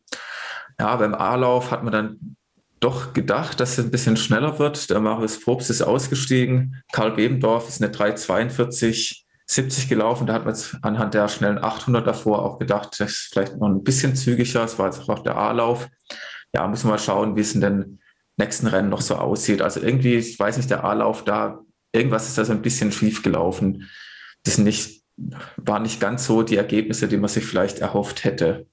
B: Ja, beim A-Lauf hat man dann doch gedacht, dass es ein bisschen schneller wird. Der Marius Probst ist ausgestiegen. Karl Bebendorf ist eine 3,42 70 gelaufen. Da hat man jetzt anhand der schnellen 800 davor auch gedacht, das ist vielleicht noch ein bisschen zügiger. Es war jetzt auch der A-Lauf. Ja, müssen wir mal schauen, wie es in den nächsten Rennen noch so aussieht. Also irgendwie, ich weiß nicht, der A-Lauf da, irgendwas ist da so ein bisschen schief gelaufen. Das nicht, waren nicht ganz so die Ergebnisse, die man sich vielleicht erhofft hätte.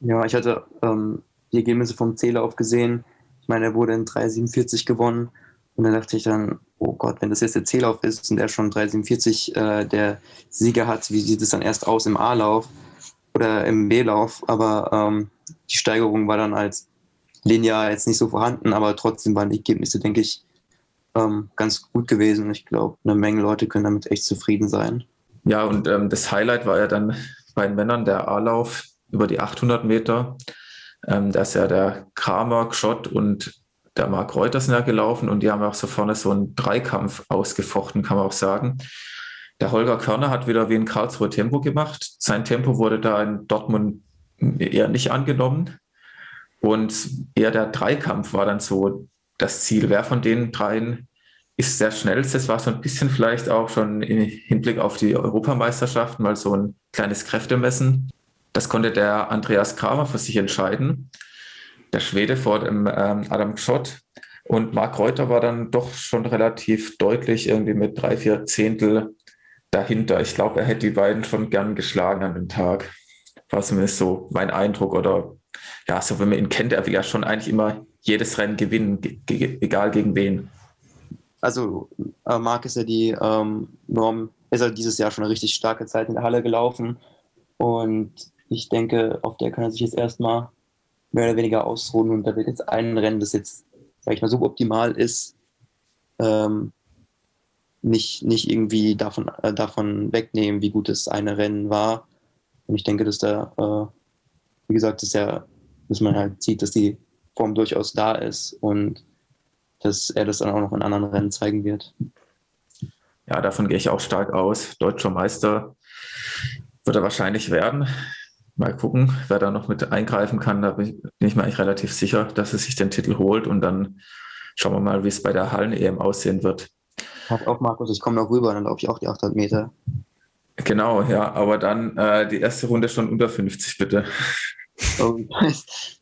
C: Ja, ich hatte ähm, die Ergebnisse vom C-Lauf gesehen. Ich meine, er wurde in 3,47 gewonnen. Und dann dachte ich dann, oh Gott, wenn das jetzt der C-Lauf ist und er schon 3,47 äh, der Sieger hat, wie sieht es dann erst aus im A-Lauf oder im B-Lauf? Aber ähm, die Steigerung war dann als linear jetzt nicht so vorhanden, aber trotzdem waren die Ergebnisse, denke ich, ähm, ganz gut gewesen. Ich glaube, eine Menge Leute können damit echt zufrieden sein.
B: Ja, und ähm, das Highlight war ja dann bei den Männern der A-Lauf über die 800 Meter. Ähm, da ist ja der Kramer, Schott und der Marc Reuters ja gelaufen und die haben auch so vorne so einen Dreikampf ausgefochten, kann man auch sagen. Der Holger Körner hat wieder wie in Karlsruhe Tempo gemacht. Sein Tempo wurde da in Dortmund eher nicht angenommen. Und eher der Dreikampf war dann so das Ziel. Wer von den dreien ist der schnellste? Das war so ein bisschen vielleicht auch schon im Hinblick auf die Europameisterschaften mal so ein kleines Kräftemessen. Das konnte der Andreas Kramer für sich entscheiden. Der Schwede vor dem ähm, Adam Schott. Und Marc Reuter war dann doch schon relativ deutlich irgendwie mit drei, vier Zehntel dahinter. Ich glaube, er hätte die beiden schon gern geschlagen an dem Tag. War zumindest so mein Eindruck. Oder ja, so wenn man ihn kennt, er will ja schon eigentlich immer jedes Rennen gewinnen, ge egal gegen wen.
C: Also äh, Marc ist ja die ähm, Norm, ist ja dieses Jahr schon eine richtig starke Zeit in der Halle gelaufen. Und ich denke, auf der kann er sich jetzt erstmal mehr oder weniger ausruhen und da wird jetzt ein Rennen, das jetzt, sag ich mal, suboptimal ist, ähm, nicht, nicht irgendwie davon, äh, davon wegnehmen, wie gut das eine Rennen war. Und ich denke, dass da, äh, wie gesagt, dass, ja, dass man halt sieht, dass die Form durchaus da ist und dass er das dann auch noch in anderen Rennen zeigen wird.
B: Ja, davon gehe ich auch stark aus. Deutscher Meister wird er wahrscheinlich werden mal gucken, wer da noch mit eingreifen kann. Da bin ich mir eigentlich relativ sicher, dass er sich den Titel holt und dann schauen wir mal, wie es bei der Hallen-EM aussehen wird.
C: Hat auch Markus, ich komme noch rüber, dann laufe ich auch die 800 Meter.
B: Genau, ja, aber dann äh, die erste Runde schon unter 50, bitte. [laughs]
C: Oh,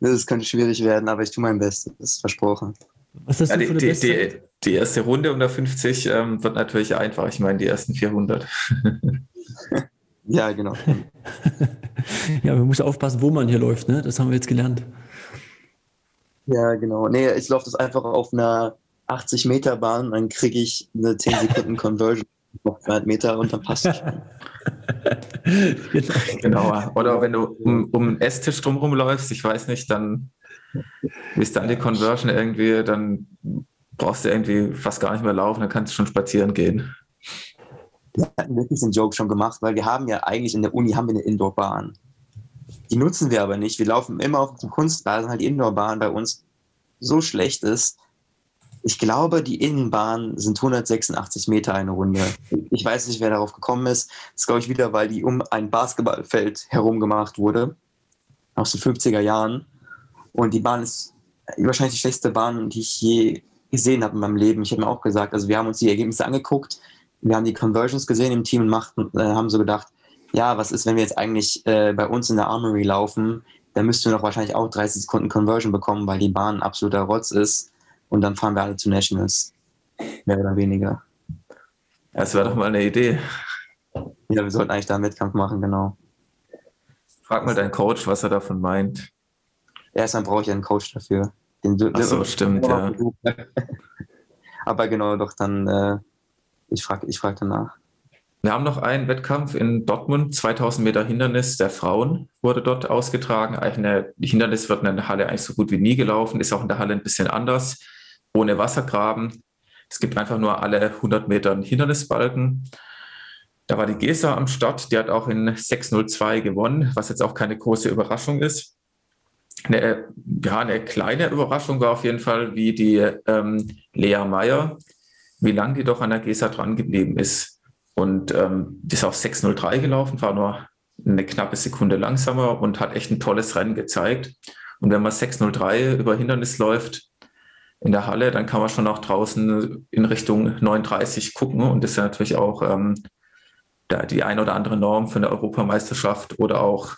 C: das könnte schwierig werden, aber ich tue mein Bestes, das ist versprochen.
B: Was ist ja, die, die, die, die, erste Runde unter 50 ähm, wird natürlich einfach. Ich meine, die ersten 400. [laughs]
C: Ja, genau. [laughs]
A: ja, man muss aufpassen, wo man hier läuft, ne? Das haben wir jetzt gelernt.
C: Ja, genau. Nee, ich laufe das einfach auf einer 80 Meter Bahn, dann kriege ich eine 10 Sekunden Conversion auf 200 Meter und dann passt es schon. [laughs]
B: genau. genau. Oder wenn du um, um einen Esstisch drumherum läufst, ich weiß nicht, dann ist dann die Conversion irgendwie, dann brauchst du irgendwie fast gar nicht mehr laufen, dann kannst du schon spazieren gehen
C: wir hatten wirklich den Joke schon gemacht, weil wir haben ja eigentlich in der Uni haben wir eine Indoorbahn. Die nutzen wir aber nicht. Wir laufen immer auf dem Kunstrasen, halt die Indoorbahn bei uns so schlecht ist. Ich glaube, die Innenbahn sind 186 Meter eine Runde. Ich weiß nicht, wer darauf gekommen ist. Das ist, glaube ich, wieder, weil die um ein Basketballfeld herum gemacht wurde. Aus den 50er Jahren. Und die Bahn ist wahrscheinlich die schlechteste Bahn, die ich je gesehen habe in meinem Leben. Ich habe mir auch gesagt, also wir haben uns die Ergebnisse angeguckt wir haben die Conversions gesehen im Team und machten, äh, haben so gedacht, ja, was ist, wenn wir jetzt eigentlich äh, bei uns in der Armory laufen, dann müssten wir doch wahrscheinlich auch 30 Sekunden Conversion bekommen, weil die Bahn absoluter Rotz ist und dann fahren wir alle zu Nationals. Mehr oder weniger.
B: Das wäre doch mal eine Idee.
C: Ja, wir sollten eigentlich da einen Wettkampf machen, genau.
B: Frag mal deinen Coach, was er davon meint.
C: Erstmal brauche ich einen Coach dafür. Den,
B: Ach so, stimmt, ja. [laughs]
C: Aber genau, doch dann, äh, ich frage ich frag danach.
B: Wir haben noch einen Wettkampf in Dortmund, 2000 Meter Hindernis der Frauen wurde dort ausgetragen. Eine Hindernis wird in der Halle eigentlich so gut wie nie gelaufen, ist auch in der Halle ein bisschen anders, ohne Wassergraben. Es gibt einfach nur alle 100 Meter einen Hindernisbalken. Da war die Gesa am Start, die hat auch in 6.02 gewonnen, was jetzt auch keine große Überraschung ist. Eine, ja, eine kleine Überraschung war auf jeden Fall, wie die ähm, Lea Meyer, wie lange die doch an der Gesa dran geblieben ist. Und ähm, die ist auch 6.03 gelaufen, war nur eine knappe Sekunde langsamer und hat echt ein tolles Rennen gezeigt. Und wenn man 6.03 über Hindernis läuft in der Halle, dann kann man schon auch draußen in Richtung 39 gucken. Und das ist natürlich auch ähm, die ein oder andere Norm für eine Europameisterschaft oder auch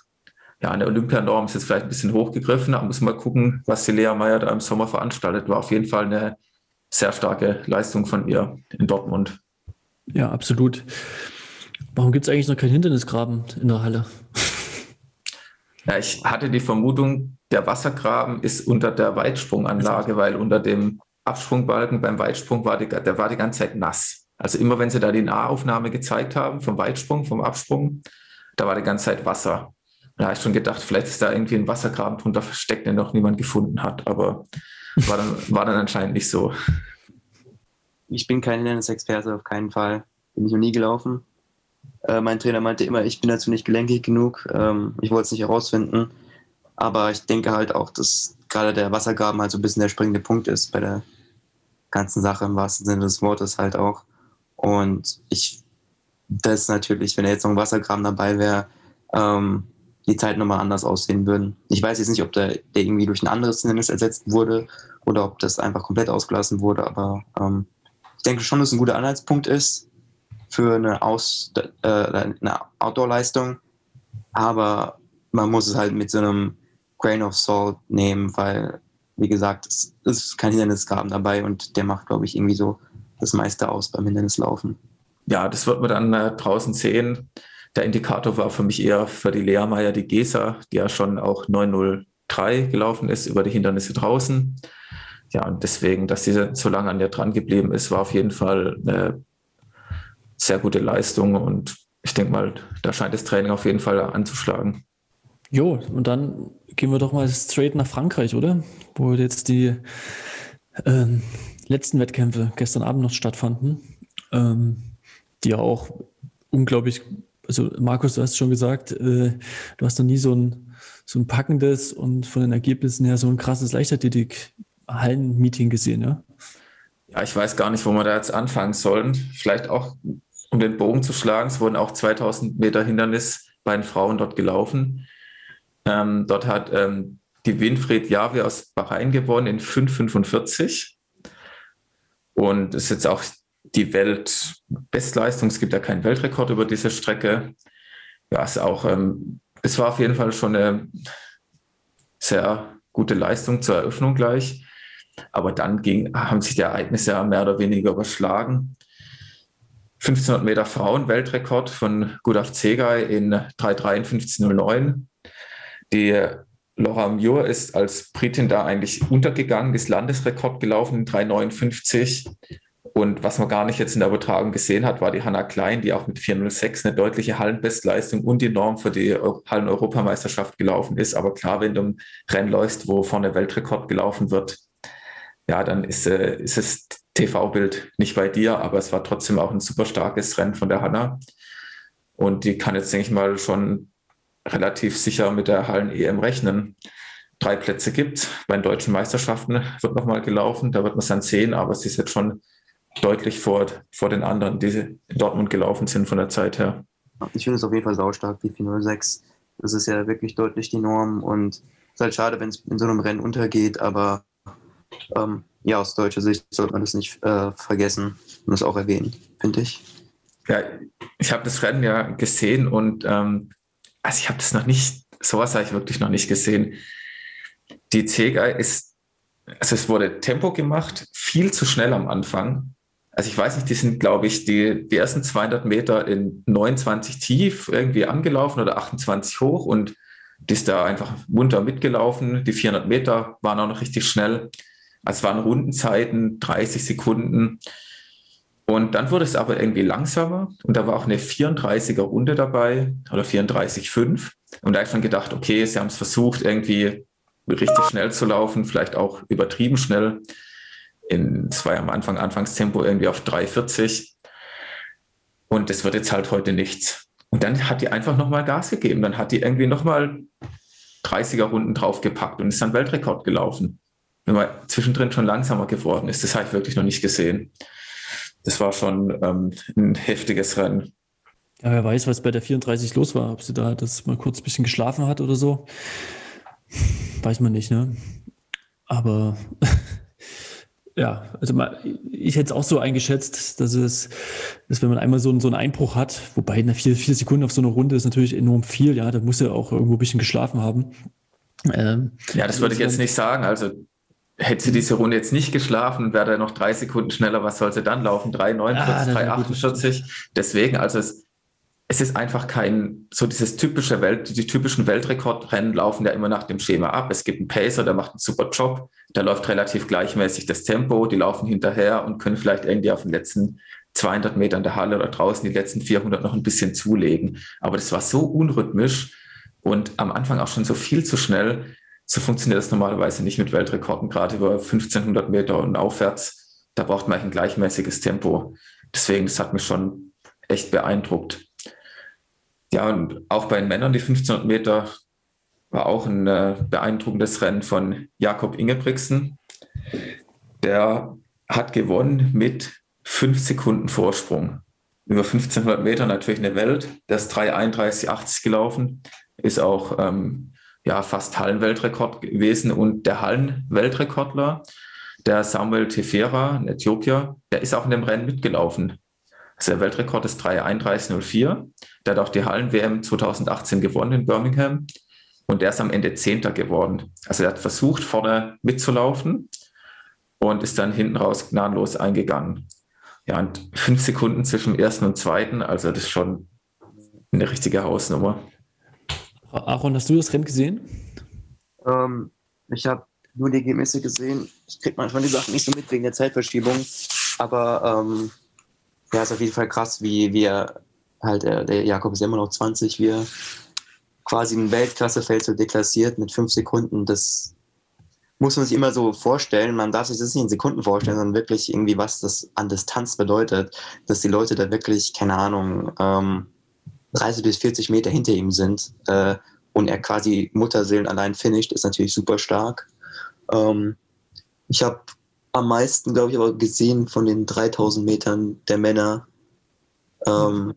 B: ja, eine Olympianorm ist jetzt vielleicht ein bisschen hochgegriffen, aber muss mal gucken, was die Lea Meyer da im Sommer veranstaltet. War auf jeden Fall eine sehr starke Leistung von ihr in Dortmund.
A: Ja, absolut. Warum gibt es eigentlich noch keinen Hindernisgraben in der Halle?
B: Ja, ich hatte die Vermutung, der Wassergraben ist unter der Weitsprunganlage, weil unter dem Absprungbalken beim Weitsprung war die, der war die ganze Zeit nass. Also immer wenn sie da die Nahaufnahme gezeigt haben vom Weitsprung, vom Absprung, da war die ganze Zeit Wasser. Da habe ich schon gedacht, vielleicht ist da irgendwie ein Wassergraben drunter versteckt, den noch niemand gefunden hat. Aber war dann, war dann anscheinend nicht so
C: ich bin kein Hindernisexperte, auf keinen Fall. Bin ich noch nie gelaufen. Äh, mein Trainer meinte immer, ich bin dazu nicht gelenkig genug. Ähm, ich wollte es nicht herausfinden. Aber ich denke halt auch, dass gerade der Wassergraben halt so ein bisschen der springende Punkt ist bei der ganzen Sache im wahrsten Sinne des Wortes halt auch. Und ich, das natürlich, wenn er jetzt noch ein Wassergraben dabei wäre, ähm, die Zeit nochmal anders aussehen würden. Ich weiß jetzt nicht, ob der, der irgendwie durch ein anderes Hindernis ersetzt wurde oder ob das einfach komplett ausgelassen wurde, aber ähm, denke schon, dass es ein guter Anhaltspunkt ist für eine, äh, eine Outdoor-Leistung. Aber man muss es halt mit so einem Grain of Salt nehmen, weil, wie gesagt, es ist kein Hindernisgraben dabei und der macht, glaube ich, irgendwie so das meiste aus beim Hindernislaufen.
B: Ja, das wird man dann äh, draußen sehen. Der Indikator war für mich eher für die Lehrmeier die Gesa, die ja schon auch 903 gelaufen ist über die Hindernisse draußen ja, und deswegen, dass sie so lange an der dran geblieben ist, war auf jeden Fall eine sehr gute Leistung und ich denke mal, da scheint das Training auf jeden Fall anzuschlagen.
A: Jo, und dann gehen wir doch mal straight nach Frankreich, oder? Wo jetzt die ähm, letzten Wettkämpfe gestern Abend noch stattfanden, ähm, die ja auch unglaublich, also Markus, du hast schon gesagt, äh, du hast noch nie so ein, so ein packendes und von den Ergebnissen her so ein krasses Leichtathletik Hallenmeeting gesehen, ja?
B: Ja, ich weiß gar nicht, wo wir da jetzt anfangen sollen. Vielleicht auch, um den Bogen zu schlagen. Es wurden auch 2000 Meter Hindernis bei den Frauen dort gelaufen. Ähm, dort hat ähm, die Winfried Javi aus Bahrain gewonnen in 5,45. Und es ist jetzt auch die Weltbestleistung. Es gibt ja keinen Weltrekord über diese Strecke. Ja, es, auch, ähm, es war auf jeden Fall schon eine sehr gute Leistung zur Eröffnung gleich. Aber dann ging, haben sich die Ereignisse ja mehr oder weniger überschlagen. 1500 Meter Frauen-Weltrekord von Gudaf Zegay in 3,53,09. Die Laura Muir ist als Britin da eigentlich untergegangen, ist Landesrekord gelaufen in 3,59. Und was man gar nicht jetzt in der Übertragung gesehen hat, war die Hanna Klein, die auch mit 4,06 eine deutliche Hallenbestleistung und die Norm für die Hallen-Europameisterschaft gelaufen ist. Aber klar, wenn du im Rennen läufst, wo vorne Weltrekord gelaufen wird, ja, dann ist, äh, ist das TV-Bild nicht bei dir, aber es war trotzdem auch ein super starkes Rennen von der Hanna. Und die kann jetzt, denke ich mal, schon relativ sicher mit der Hallen-EM rechnen. Drei Plätze gibt Bei den deutschen Meisterschaften wird nochmal gelaufen, da wird man es dann sehen, aber sie ist jetzt schon deutlich vor, vor den anderen, die in Dortmund gelaufen sind von der Zeit her.
C: Ich finde es auf jeden Fall saustark, die 406. Das ist ja wirklich deutlich die Norm und es ist halt schade, wenn es in so einem Rennen untergeht, aber ähm, ja, aus deutscher Sicht sollte man das nicht äh, vergessen und das auch erwähnen, finde ich.
B: Ja, ich habe das Rennen ja gesehen und ähm, also ich habe das noch nicht, sowas habe ich wirklich noch nicht gesehen. Die Zega ist, also es wurde Tempo gemacht, viel zu schnell am Anfang. Also ich weiß nicht, die sind, glaube ich, die, die ersten 200 Meter in 29 tief irgendwie angelaufen oder 28 hoch und Die ist da einfach munter mitgelaufen. Die 400 Meter waren auch noch richtig schnell. Es waren Rundenzeiten, 30 Sekunden. Und dann wurde es aber irgendwie langsamer und da war auch eine 34er Runde dabei oder 34,5. Und da habe ich dann gedacht, okay, sie haben es versucht, irgendwie richtig schnell zu laufen, vielleicht auch übertrieben schnell. In, es war am Anfang Anfangstempo irgendwie auf 3,40. Und das wird jetzt halt heute nichts. Und dann hat die einfach nochmal Gas gegeben. Dann hat die irgendwie nochmal 30er Runden draufgepackt und ist dann Weltrekord gelaufen. Wenn man zwischendrin schon langsamer geworden ist, das habe ich wirklich noch nicht gesehen. Das war schon ähm, ein heftiges Rennen.
A: Ja, wer weiß, was bei der 34 los war, ob sie da das mal kurz ein bisschen geschlafen hat oder so. Weiß man nicht, ne? Aber ja, also mal, ich hätte es auch so eingeschätzt, dass es, dass wenn man einmal so, so einen Einbruch hat, wobei eine vier, vier Sekunden auf so einer Runde ist natürlich enorm viel, ja, da muss er auch irgendwo ein bisschen geschlafen haben.
B: Ähm, ja, das würde ich jetzt nicht sagen. Also hätte sie diese Runde jetzt nicht geschlafen, wäre er noch drei Sekunden schneller, was soll sie dann laufen? 3,49, ah, 3,48. Deswegen, also es, es ist einfach kein, so dieses typische Welt, die typischen Weltrekordrennen laufen ja immer nach dem Schema ab. Es gibt einen Pacer, der macht einen super Job, der läuft relativ gleichmäßig das Tempo, die laufen hinterher und können vielleicht irgendwie auf den letzten 200 Metern der Halle oder draußen die letzten 400 noch ein bisschen zulegen. Aber das war so unrhythmisch und am Anfang auch schon so viel zu schnell. So funktioniert das normalerweise nicht mit Weltrekorden, gerade über 1500 Meter und aufwärts. Da braucht man ein gleichmäßiges Tempo. Deswegen, das hat mich schon echt beeindruckt. Ja, und auch bei den Männern, die 1500 Meter, war auch ein äh, beeindruckendes Rennen von Jakob Ingebrigtsen. Der hat gewonnen mit fünf Sekunden Vorsprung. Über 1500 Meter natürlich eine Welt. Der ist 3,31,80 gelaufen, ist auch ähm, ja, fast Hallenweltrekord gewesen. Und der Hallenweltrekordler, der Samuel Tefera, ein Äthiopier, der ist auch in dem Rennen mitgelaufen. Also der Weltrekord ist 3,31,04. Der hat auch die Hallen-WM 2018 gewonnen in Birmingham und der ist am Ende Zehnter geworden. Also er hat versucht, vorne mitzulaufen und ist dann hinten raus gnadenlos eingegangen. Ja, und fünf Sekunden zwischen dem ersten und zweiten, also das ist schon eine richtige Hausnummer.
A: Aaron, hast du das Rennen gesehen?
C: Ähm, ich habe nur die Ergebnisse gesehen. Ich kriege manchmal die Sachen nicht so mit wegen der Zeitverschiebung. Aber ähm, ja, ist auf jeden Fall krass, wie wir halt, äh, der Jakob ist immer noch 20, wie er quasi ein Weltklassefeld so deklassiert mit fünf Sekunden. Das muss man sich immer so vorstellen. Man darf sich das nicht in Sekunden vorstellen, sondern wirklich irgendwie, was das an Distanz bedeutet, dass die Leute da wirklich, keine Ahnung, ähm, 30 bis 40 Meter hinter ihm sind äh, und er quasi Mutterseelen allein finisht, ist natürlich super stark. Ähm, ich habe am meisten, glaube ich, aber gesehen von den 3000 Metern der Männer, ähm,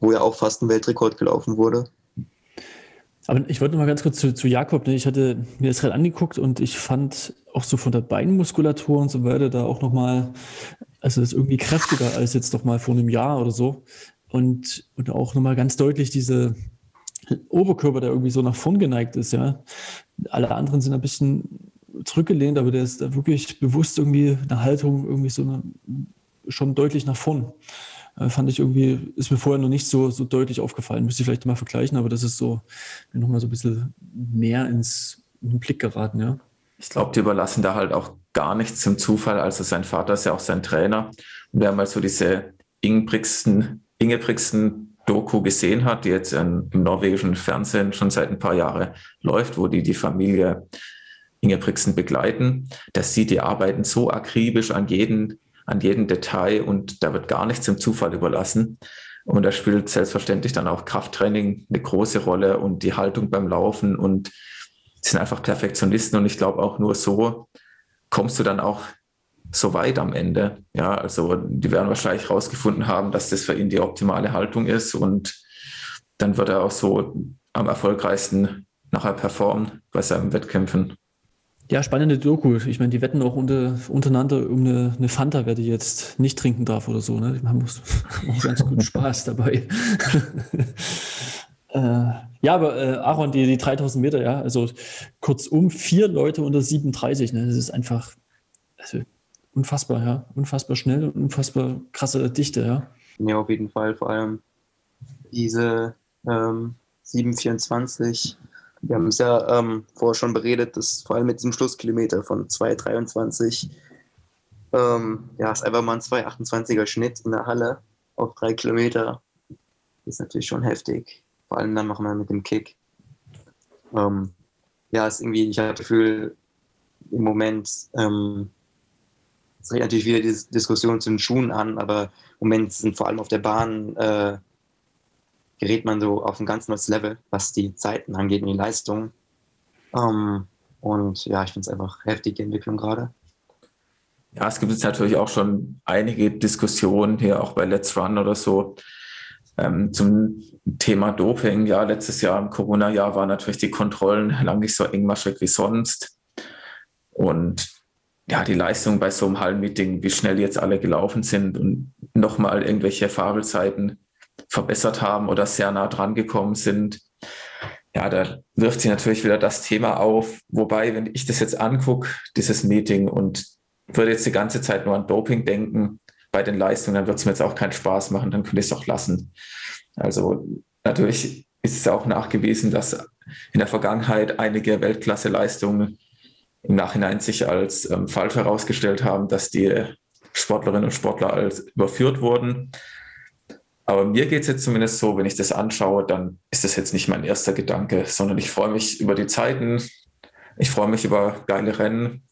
C: wo ja auch fast ein Weltrekord gelaufen wurde.
A: Aber ich wollte noch mal ganz kurz zu, zu Jakob. Ne? Ich hatte mir das gerade angeguckt und ich fand auch so von der Beinmuskulatur und so weiter da auch noch mal, also das ist irgendwie kräftiger als jetzt noch mal vor einem Jahr oder so. Und, und auch noch mal ganz deutlich diese Oberkörper, der irgendwie so nach vorn geneigt ist. Ja, alle anderen sind ein bisschen zurückgelehnt, aber der ist da wirklich bewusst irgendwie eine Haltung irgendwie so eine, schon deutlich nach vorn. Äh, fand ich irgendwie, ist mir vorher noch nicht so, so deutlich aufgefallen. Müsste ich vielleicht mal vergleichen, aber das ist so mir nochmal so ein bisschen mehr ins in den Blick geraten, ja.
B: Ich glaube, die überlassen da halt auch gar nichts zum Zufall. Also sein Vater ist ja auch sein Trainer. Und wer mal so diese Ingebrigtsen Doku gesehen hat, die jetzt im norwegischen Fernsehen schon seit ein paar Jahren läuft, wo die die Familie Ingebrigtsen begleiten. Das sieht, die arbeiten so akribisch an jedem, an jedem Detail und da wird gar nichts im Zufall überlassen. Und da spielt selbstverständlich dann auch Krafttraining eine große Rolle und die Haltung beim Laufen und sind einfach Perfektionisten und ich glaube auch nur so kommst du dann auch so weit am Ende. Ja, also die werden wahrscheinlich herausgefunden haben, dass das für ihn die optimale Haltung ist und dann wird er auch so am erfolgreichsten nachher performen bei seinen Wettkämpfen.
A: Ja, spannende Doku. Ich meine, die wetten auch unter, untereinander um eine, eine Fanta, wer die jetzt nicht trinken darf oder so. Ne? Man muss [laughs] auch ganz gut Spaß dabei. [laughs] äh, ja, aber äh, Aaron, die, die 3000 Meter, ja, also kurzum vier Leute unter 37. Ne? Das ist einfach also, unfassbar, ja. Unfassbar schnell und unfassbar krasse Dichte, ja.
C: Ja, auf jeden Fall. Vor allem diese ähm, 724 Wir haben es ja ähm, vorher schon beredet, dass vor allem mit diesem Schlusskilometer von 2,23 ähm, ja, ist einfach mal ein 2,28er Schnitt in der Halle auf drei Kilometer. Das ist natürlich schon heftig. Vor allem dann wir mit dem Kick. Ähm, ja, ist irgendwie, ich habe das Gefühl, im Moment, ähm, es regt natürlich wieder die Diskussion zu den Schuhen an, aber im Moment sind vor allem auf der Bahn äh, gerät man so auf ein ganz neues Level, was die Zeiten angeht und die Leistung. Ähm, und ja, ich finde es einfach heftig, die Entwicklung gerade.
B: Ja, es gibt jetzt natürlich auch schon einige Diskussionen hier, auch bei Let's Run oder so, ähm, zum Thema Doping. Ja, letztes Jahr im Corona-Jahr waren natürlich die Kontrollen [laughs] lang nicht so engmaschig wie sonst. Und ja, die Leistung bei so einem Hallenmeeting, wie schnell jetzt alle gelaufen sind und nochmal irgendwelche Fabelzeiten verbessert haben oder sehr nah dran gekommen sind. Ja, da wirft sich natürlich wieder das Thema auf. Wobei, wenn ich das jetzt angucke, dieses Meeting und würde jetzt die ganze Zeit nur an Doping denken bei den Leistungen, dann wird es mir jetzt auch keinen Spaß machen, dann könnte ich es auch lassen. Also natürlich ist es auch nachgewiesen, dass in der Vergangenheit einige Weltklasse-Leistungen im Nachhinein sich als ähm, falsch herausgestellt haben, dass die Sportlerinnen und Sportler als überführt wurden. Aber mir geht es jetzt zumindest so, wenn ich das anschaue, dann ist das jetzt nicht mein erster Gedanke, sondern ich freue mich über die Zeiten, ich freue mich über geile Rennen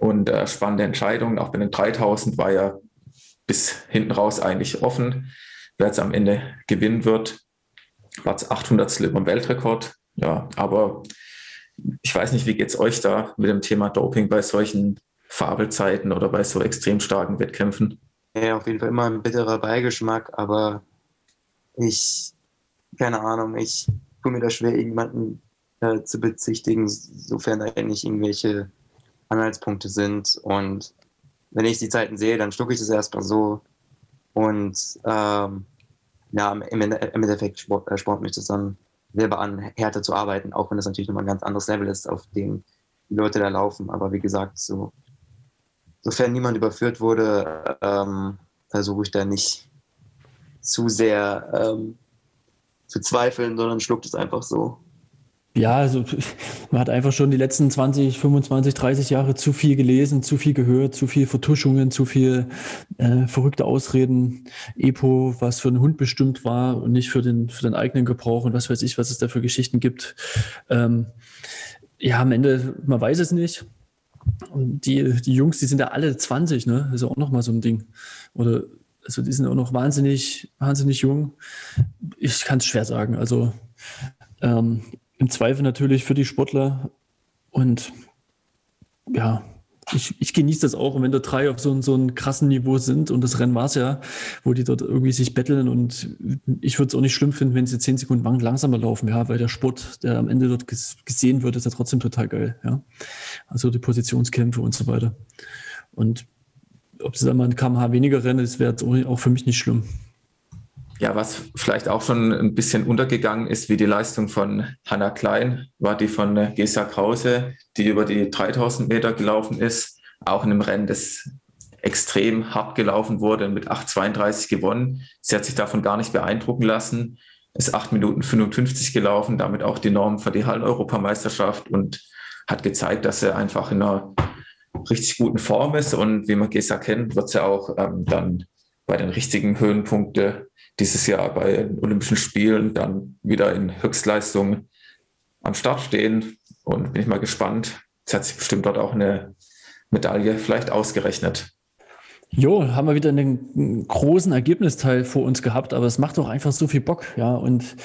B: und äh, spannende Entscheidungen. Auch bei den 3000 war ja bis hinten raus eigentlich offen, wer jetzt am Ende gewinnen wird. War es 800 im Weltrekord. Ja, aber ich weiß nicht, wie geht es euch da mit dem Thema Doping bei solchen Fabelzeiten oder bei so extrem starken Wettkämpfen?
C: Auf jeden Fall immer ein bitterer Beigeschmack, aber ich, keine Ahnung, ich tue mir da schwer, irgendjemanden äh, zu bezichtigen, sofern da nicht irgendwelche Anhaltspunkte sind. Und wenn ich die Zeiten sehe, dann schlucke ich das erstmal so. Und ähm, ja, im, im Endeffekt Sport, äh, Sport mich das dann selber an, härter zu arbeiten, auch wenn das natürlich nochmal ein ganz anderes Level ist, auf dem die Leute da laufen. Aber wie gesagt, so sofern niemand überführt wurde, ähm, versuche ich da nicht zu sehr ähm, zu zweifeln, sondern schluckt es einfach so.
A: Ja, also man hat einfach schon die letzten 20, 25, 30 Jahre zu viel gelesen, zu viel gehört, zu viel Vertuschungen, zu viel äh, verrückte Ausreden, Epo, was für einen Hund bestimmt war und nicht für den, für den eigenen Gebrauch und was weiß ich, was es da für Geschichten gibt. Ähm, ja, am Ende, man weiß es nicht. Die, die Jungs, die sind ja alle 20, ne? Das ist ja auch nochmal so ein Ding. Oder, also die sind auch noch wahnsinnig, wahnsinnig jung. Ich kann es schwer sagen. Also ähm, im Zweifel natürlich für die Sportler und ja, ich, ich genieße das auch. Und wenn da drei auf so, so einem krassen Niveau sind, und das Rennen war es ja, wo die dort irgendwie sich betteln und ich würde es auch nicht schlimm finden, wenn sie zehn Sekunden langsamer laufen, ja, weil der Sport, der am Ende dort gesehen wird, ist ja trotzdem total geil, ja. Also die Positionskämpfe und so weiter. Und ob sie dann mal ein kmh weniger rennen, das wäre auch für mich nicht schlimm.
B: Ja, was vielleicht auch schon ein bisschen untergegangen ist, wie die Leistung von Hanna Klein, war die von Gesa Krause, die über die 3000 Meter gelaufen ist, auch in einem Rennen, das extrem hart gelaufen wurde, mit 8,32 gewonnen. Sie hat sich davon gar nicht beeindrucken lassen, ist 8 Minuten 55 gelaufen, damit auch die Norm für die Hallen-Europameisterschaft und hat gezeigt, dass sie einfach in einer richtig guten Form ist. Und wie man Gesa kennt, wird sie auch ähm, dann bei den richtigen Höhenpunkten dieses Jahr bei den Olympischen Spielen dann wieder in Höchstleistung am Start stehen. Und bin ich mal gespannt. Es hat sich bestimmt dort auch eine Medaille vielleicht ausgerechnet.
A: Jo, haben wir wieder einen großen Ergebnisteil vor uns gehabt, aber es macht doch einfach so viel Bock, ja, und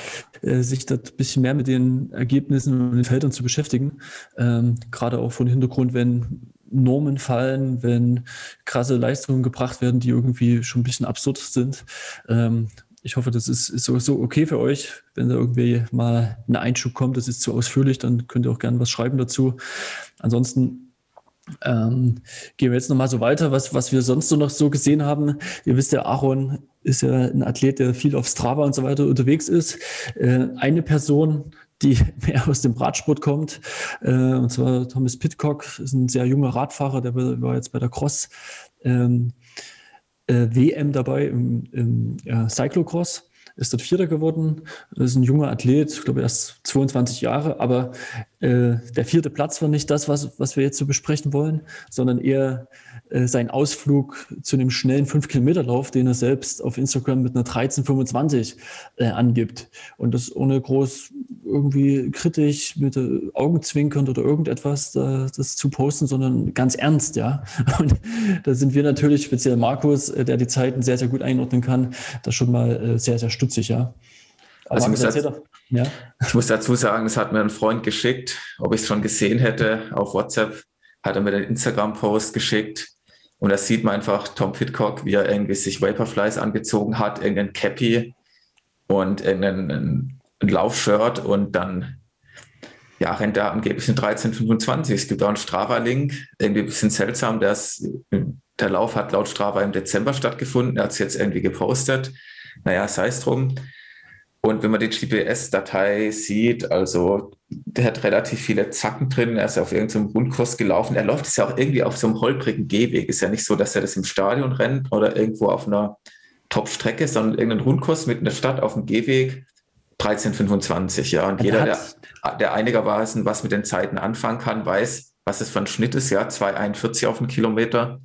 A: äh, sich da ein bisschen mehr mit den Ergebnissen und den Feldern zu beschäftigen. Ähm, Gerade auch von Hintergrund, wenn Normen fallen, wenn krasse Leistungen gebracht werden, die irgendwie schon ein bisschen absurd sind. Ähm, ich hoffe, das ist, ist so, okay für euch. Wenn da irgendwie mal ein Einschub kommt, das ist zu ausführlich, dann könnt ihr auch gerne was schreiben dazu. Ansonsten ähm, gehen wir jetzt nochmal so weiter, was, was wir sonst so noch so gesehen haben. Ihr wisst ja, Aaron ist ja ein Athlet, der viel auf Strava und so weiter unterwegs ist. Äh, eine Person, die [laughs] mehr aus dem Radsport kommt. Äh, und zwar Thomas Pitcock, ist ein sehr junger Radfahrer, der war jetzt bei der Cross ähm, äh, WM dabei im, im ja, Cyclocross. ist dort Vierter geworden. Das ist ein junger Athlet, ich glaube erst 22 Jahre, aber äh, der vierte Platz war nicht das, was, was wir jetzt so besprechen wollen, sondern eher äh, sein Ausflug zu einem schnellen 5-Kilometer-Lauf, den er selbst auf Instagram mit einer 13,25 äh, angibt. Und das ohne groß irgendwie kritisch mit äh, Augenzwinkernd oder irgendetwas äh, das zu posten, sondern ganz ernst, ja. [laughs] Und da sind wir natürlich, speziell Markus, äh, der die Zeiten sehr, sehr gut einordnen kann, da schon mal äh, sehr, sehr stutzig, ja.
B: Also ich muss, dazu, ja. ich muss dazu sagen, es hat mir ein Freund geschickt, ob ich es schon gesehen hätte auf WhatsApp, hat er mir den Instagram-Post geschickt und da sieht man einfach Tom Pitcock, wie er irgendwie sich Vaporflies angezogen hat, irgendein Cappy und irgendein Laufshirt und dann ja, rennt er angeblich in 1325. Es gibt auch einen Strava-Link, irgendwie ein bisschen seltsam. Das, der Lauf hat laut Strava im Dezember stattgefunden. Er hat es jetzt irgendwie gepostet. Naja, sei es drum. Und wenn man die GPS-Datei sieht, also der hat relativ viele Zacken drin, er ist auf irgendeinem Rundkurs gelaufen. Er läuft es ja auch irgendwie auf so einem holprigen Gehweg. Ist ja nicht so, dass er das im Stadion rennt oder irgendwo auf einer Top-Strecke, sondern irgendein Rundkurs mitten in der Stadt auf dem Gehweg. 1325, ja. Und jeder, der, der einigermaßen was mit den Zeiten anfangen kann, weiß, was es für ein Schnitt ist, ja. 241 auf einen Kilometer.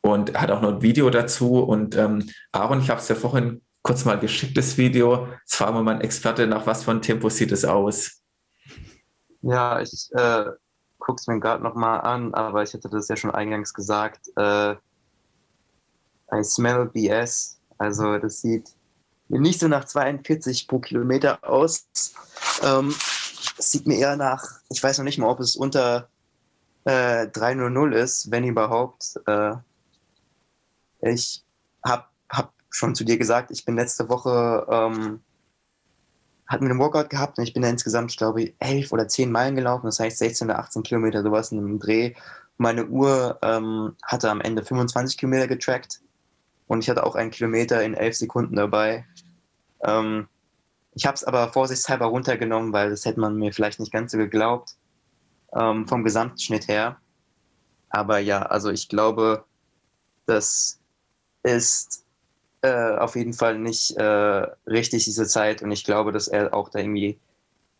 B: Und hat auch noch ein Video dazu. Und ähm, Aaron, ich habe es ja vorhin kurz mal geschicktes Video. Jetzt fragen wir mal einen Experte, nach was für ein Tempo sieht es aus?
C: Ja, ich äh, gucke es mir gerade nochmal an, aber ich hatte das ja schon eingangs gesagt. Äh, I smell BS. Also das sieht nicht so nach 42 pro Kilometer aus. Ähm, es sieht mir eher nach, ich weiß noch nicht mal, ob es unter äh, 300 ist, wenn überhaupt. Äh, ich habe schon zu dir gesagt, ich bin letzte Woche, ähm, hatten wir einen Workout gehabt und ich bin da insgesamt, glaube ich, elf oder zehn Meilen gelaufen, das heißt 16 oder 18 Kilometer, sowas in einem Dreh. Meine Uhr ähm, hatte am Ende 25 Kilometer getrackt und ich hatte auch einen Kilometer in elf Sekunden dabei. Ähm, ich habe es aber vorsichtshalber runtergenommen, weil das hätte man mir vielleicht nicht ganz so geglaubt, ähm, vom Gesamtschnitt her. Aber ja, also ich glaube, das ist äh, auf jeden Fall nicht äh, richtig, diese Zeit. Und ich glaube, dass er auch da irgendwie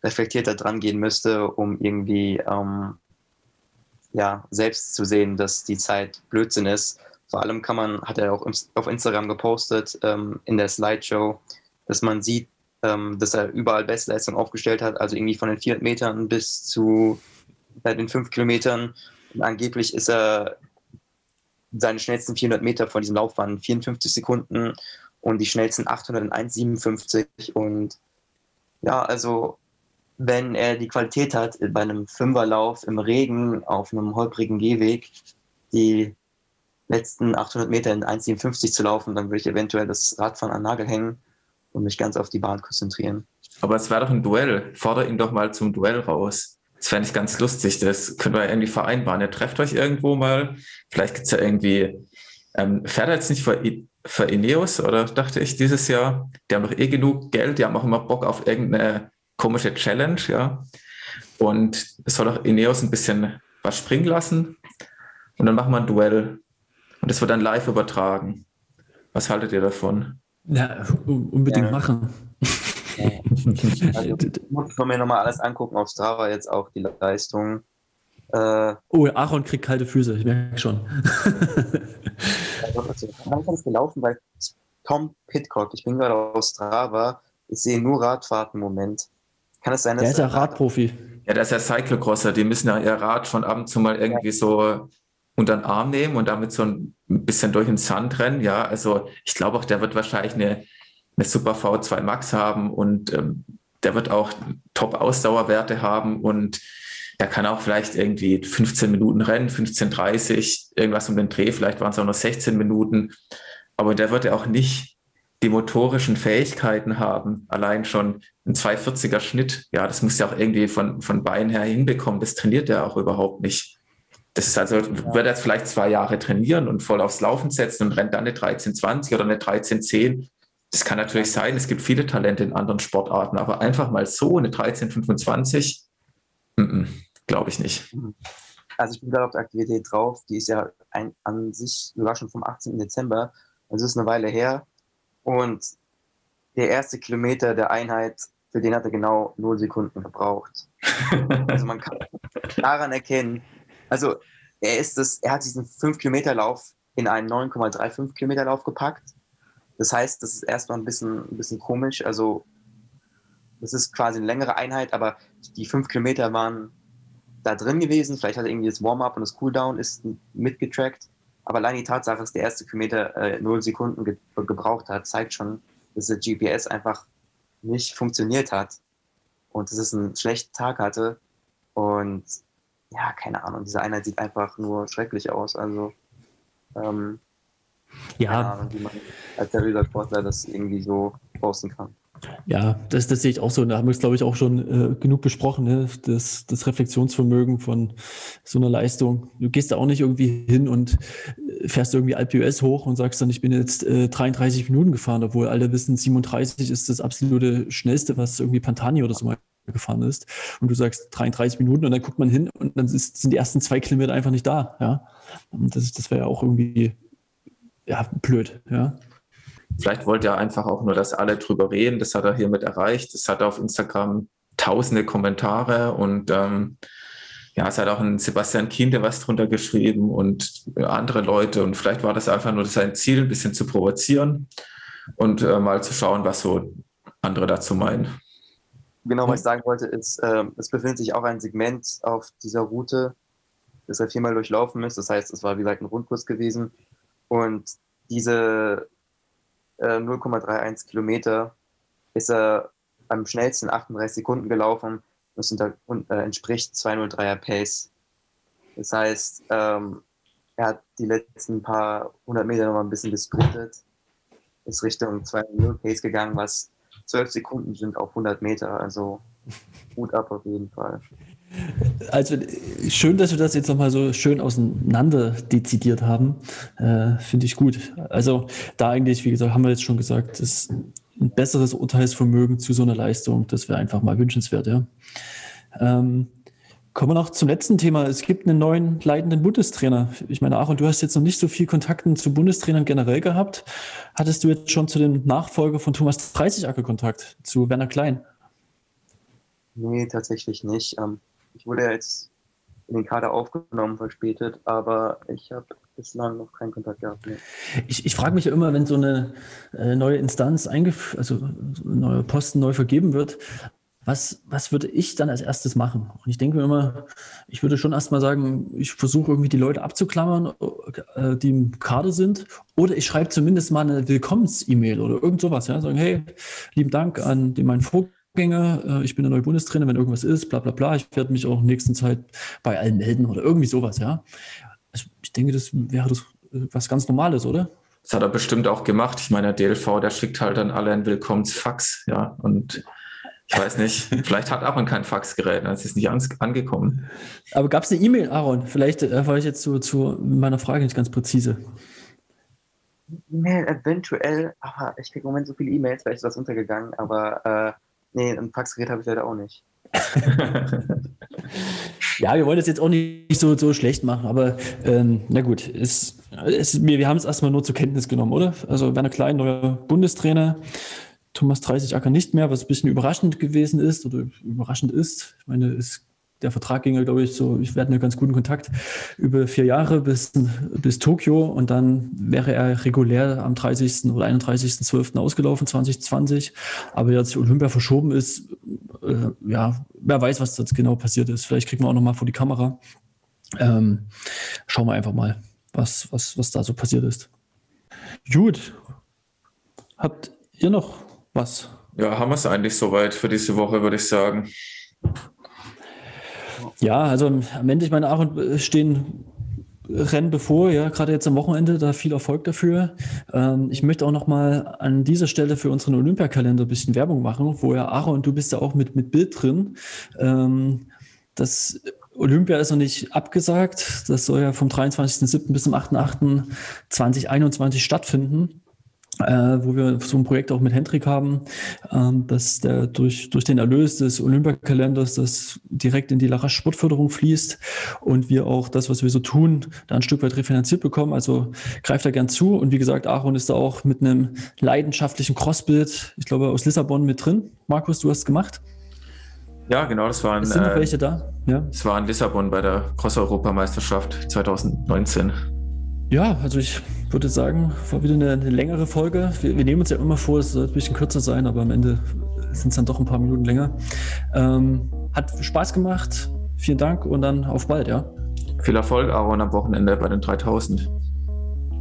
C: reflektierter dran gehen müsste, um irgendwie ähm, ja, selbst zu sehen, dass die Zeit Blödsinn ist. Vor allem kann man, hat er auch auf Instagram gepostet, ähm, in der Slideshow, dass man sieht, ähm, dass er überall Bestleistung aufgestellt hat, also irgendwie von den 400 Metern bis zu äh, den 5 Kilometern. Und angeblich ist er seine schnellsten 400 Meter von diesem Lauf waren 54 Sekunden und die schnellsten 800 in 1,57. Und ja, also wenn er die Qualität hat, bei einem Fünferlauf im Regen auf einem holprigen Gehweg die letzten 800 Meter in 1,57 zu laufen, dann würde ich eventuell das Radfahren an Nagel hängen und mich ganz auf die Bahn konzentrieren.
B: Aber es wäre doch ein Duell. Fordere ihn doch mal zum Duell raus. Das fände ich ganz lustig. Das können wir irgendwie vereinbaren. Ihr trefft euch irgendwo mal. Vielleicht gibt es ja irgendwie, ähm, fährt er jetzt nicht für, für Ineos oder dachte ich dieses Jahr? Die haben doch eh genug Geld, die haben auch immer Bock auf irgendeine komische Challenge, ja. Und es soll auch Ineos ein bisschen was springen lassen. Und dann machen wir ein Duell. Und das wird dann live übertragen. Was haltet ihr davon?
A: Ja, unbedingt ja. machen.
C: Also, [laughs] muss man mir nochmal alles angucken auf Strava jetzt auch die Leistung.
A: Äh, oh, Aaron kriegt kalte Füße, ich merke schon.
C: langsam ist gelaufen, weil Tom Pitcock, ich bin gerade auf Strava, ich sehe nur Radfahrten im Moment.
A: Kann es sein, dass. Der ist ja Radprofi.
B: Ja, der ist ja Cyclocrosser, die müssen ja ihr Rad von ab und zu mal irgendwie ja. so unter den Arm nehmen und damit so ein bisschen durch den Sand rennen. Ja, also ich glaube auch, der wird wahrscheinlich eine eine super V2 Max haben und ähm, der wird auch Top-Ausdauerwerte haben und er kann auch vielleicht irgendwie 15 Minuten rennen, 15, 30, irgendwas um den Dreh, vielleicht waren es auch noch 16 Minuten, aber der wird ja auch nicht die motorischen Fähigkeiten haben, allein schon ein 240er Schnitt, ja, das muss ja auch irgendwie von, von Beinen her hinbekommen, das trainiert er auch überhaupt nicht. Das ist also, wird er jetzt vielleicht zwei Jahre trainieren und voll aufs Laufen setzen und rennt dann eine 1320 oder eine 1310 das kann natürlich sein, es gibt viele Talente in anderen Sportarten, aber einfach mal so eine 1325, glaube ich nicht.
C: Also ich bin gerade auf der Aktivität drauf, die ist ja ein, an sich sogar schon vom 18. Dezember, also ist eine Weile her und der erste Kilometer der Einheit, für den hat er genau 0 Sekunden gebraucht. [laughs] also man kann daran erkennen, also er ist das, er hat diesen 5 Kilometer Lauf in einen 9,35 Kilometer Lauf gepackt. Das heißt, das ist erstmal ein bisschen, ein bisschen komisch. Also das ist quasi eine längere Einheit, aber die 5 Kilometer waren da drin gewesen. Vielleicht hat er irgendwie das Warm-up und das Cooldown ist mitgetrackt. Aber allein die Tatsache, dass der erste Kilometer äh, 0 Sekunden ge gebraucht hat, zeigt schon, dass der GPS einfach nicht funktioniert hat und dass es einen schlechten Tag hatte. Und ja, keine Ahnung, diese Einheit sieht einfach nur schrecklich aus. Also, ähm, ja. Ahnung, wie man als seriöser Sportler das irgendwie so posten kann.
A: Ja, das, das sehe ich auch so. Da haben wir es, glaube ich, auch schon äh, genug besprochen, ne? das, das Reflexionsvermögen von so einer Leistung. Du gehst da auch nicht irgendwie hin und äh, fährst irgendwie AlpUS hoch und sagst dann, ich bin jetzt äh, 33 Minuten gefahren, obwohl alle wissen, 37 ist das absolute Schnellste, was irgendwie Pantani oder so mal gefahren ist. Und du sagst 33 Minuten und dann guckt man hin und dann ist, sind die ersten zwei Kilometer einfach nicht da. Ja? Und das, das wäre ja auch irgendwie ja, blöd. Ja?
B: Vielleicht wollte er einfach auch nur, dass alle drüber reden. Das hat er hiermit erreicht. Es hat auf Instagram tausende Kommentare und ähm, ja, es hat auch ein Sebastian Kinde was drunter geschrieben und andere Leute. Und vielleicht war das einfach nur sein Ziel, ein bisschen zu provozieren und äh, mal zu schauen, was so andere dazu meinen.
C: Genau, was ich sagen wollte, ist, äh, es befindet sich auch ein Segment auf dieser Route, das er viermal durchlaufen ist. Das heißt, es war wie gesagt ein Rundkurs gewesen. Und diese 0,31 äh, Kilometer ist er am schnellsten 38 Sekunden gelaufen. Das unter, äh, entspricht 203er Pace. Das heißt, ähm, er hat die letzten paar hundert Meter noch mal ein bisschen gesprintet, ist Richtung 200 Pace gegangen, was 12 Sekunden sind auf 100 Meter. Also gut ab auf jeden Fall.
A: Also schön, dass wir das jetzt nochmal so schön auseinander dezidiert haben. Äh, Finde ich gut. Also da eigentlich, wie gesagt, haben wir jetzt schon gesagt, ist ein besseres Urteilsvermögen zu so einer Leistung, das wäre einfach mal wünschenswert. Ja. Ähm, kommen wir noch zum letzten Thema. Es gibt einen neuen leitenden Bundestrainer. Ich meine, Aaron, du hast jetzt noch nicht so viel Kontakten zu Bundestrainern generell gehabt. Hattest du jetzt schon zu dem Nachfolger von Thomas Dreißigacker Kontakt, zu Werner Klein?
C: Nee, tatsächlich nicht. Ähm, ich wurde ja jetzt in den Kader aufgenommen, verspätet, aber ich habe bislang noch keinen Kontakt gehabt. Nee.
A: Ich, ich frage mich ja immer, wenn so eine äh, neue Instanz eingef also ein neuer Posten neu vergeben wird, was, was würde ich dann als erstes machen? Und ich denke mir immer, ich würde schon erstmal sagen, ich versuche irgendwie die Leute abzuklammern, äh, die im Kader sind, oder ich schreibe zumindest mal eine Willkommens-E-Mail oder irgend sowas, ja, sagen, hey, lieben Dank an den, meinen Vorgänger Vorgänger, äh, ich bin der neue Bundestrainer, wenn irgendwas ist, bla bla bla, ich werde mich auch in nächsten Zeit bei allen melden oder irgendwie sowas, ja. Also ich denke, das wäre das äh, was ganz Normales, oder?
B: Das hat er bestimmt auch gemacht. Ich meine, der DLV, der schickt halt dann alle ein Willkommensfax, ja. Und ich weiß nicht, [laughs] vielleicht hat Aaron kein Faxgerät, dann ist es nicht an, angekommen.
A: Aber gab es eine E-Mail, Aaron? Vielleicht äh, war ich jetzt zu, zu meiner Frage nicht ganz präzise.
C: E-Mail eventuell, aber ich kriege im Moment so viele E-Mails, vielleicht ist was untergegangen, aber äh, Nee, ein Faxgerät habe ich leider auch nicht. [laughs]
A: ja, wir wollen das jetzt auch nicht so, so schlecht machen, aber ähm, na gut, ist, ist, wir, wir haben es erstmal nur zur Kenntnis genommen, oder? Also Werner Klein, neuer Bundestrainer, Thomas 30 Acker nicht mehr, was ein bisschen überraschend gewesen ist oder überraschend ist. Ich meine, es der Vertrag ging ja, glaube ich, so, ich werde einen ganz guten Kontakt über vier Jahre bis, bis Tokio und dann wäre er regulär am 30. oder 31.12. ausgelaufen, 2020. Aber jetzt Olympia verschoben ist, äh, ja, wer weiß, was jetzt genau passiert ist. Vielleicht kriegen wir auch noch mal vor die Kamera. Ähm, schauen wir einfach mal, was, was, was da so passiert ist. Gut. Habt ihr noch was?
B: Ja, haben wir es eigentlich soweit für diese Woche, würde ich sagen.
A: Ja, also am Ende, ich meine, Aaron stehen Rennen bevor, ja, gerade jetzt am Wochenende, da viel Erfolg dafür. Ähm, ich möchte auch nochmal an dieser Stelle für unseren Olympiakalender ein bisschen Werbung machen, wo ja Aaron, du bist ja auch mit, mit Bild drin. Ähm, das Olympia ist noch nicht abgesagt. Das soll ja vom 23.07. bis zum 8.08.2021 stattfinden. Äh, wo wir so ein Projekt auch mit Hendrik haben, ähm, dass der durch, durch den Erlös des Olympiakalenders das direkt in die Larasch Sportförderung fließt und wir auch das, was wir so tun, da ein Stück weit refinanziert bekommen. Also greift da gern zu. Und wie gesagt, Aaron ist da auch mit einem leidenschaftlichen Crossbild, ich glaube, aus Lissabon mit drin. Markus, du hast es gemacht.
B: Ja, genau, das waren.
A: Es sind noch äh, welche da?
B: Ja. Es war in Lissabon bei der Cross-Europameisterschaft 2019.
A: Ja, also ich würde sagen, war wieder eine, eine längere Folge. Wir, wir, nehmen uns ja immer vor, es soll ein bisschen kürzer sein, aber am Ende sind es dann doch ein paar Minuten länger. Ähm, hat Spaß gemacht. Vielen Dank und dann auf bald, ja.
B: Viel Erfolg, Aaron, am Wochenende bei den 3000.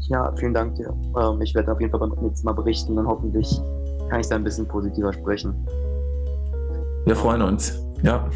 C: Ja, vielen Dank dir. Ähm, ich werde auf jeden Fall beim nächsten Mal berichten und hoffentlich kann ich da ein bisschen positiver sprechen.
B: Wir freuen uns. Ja.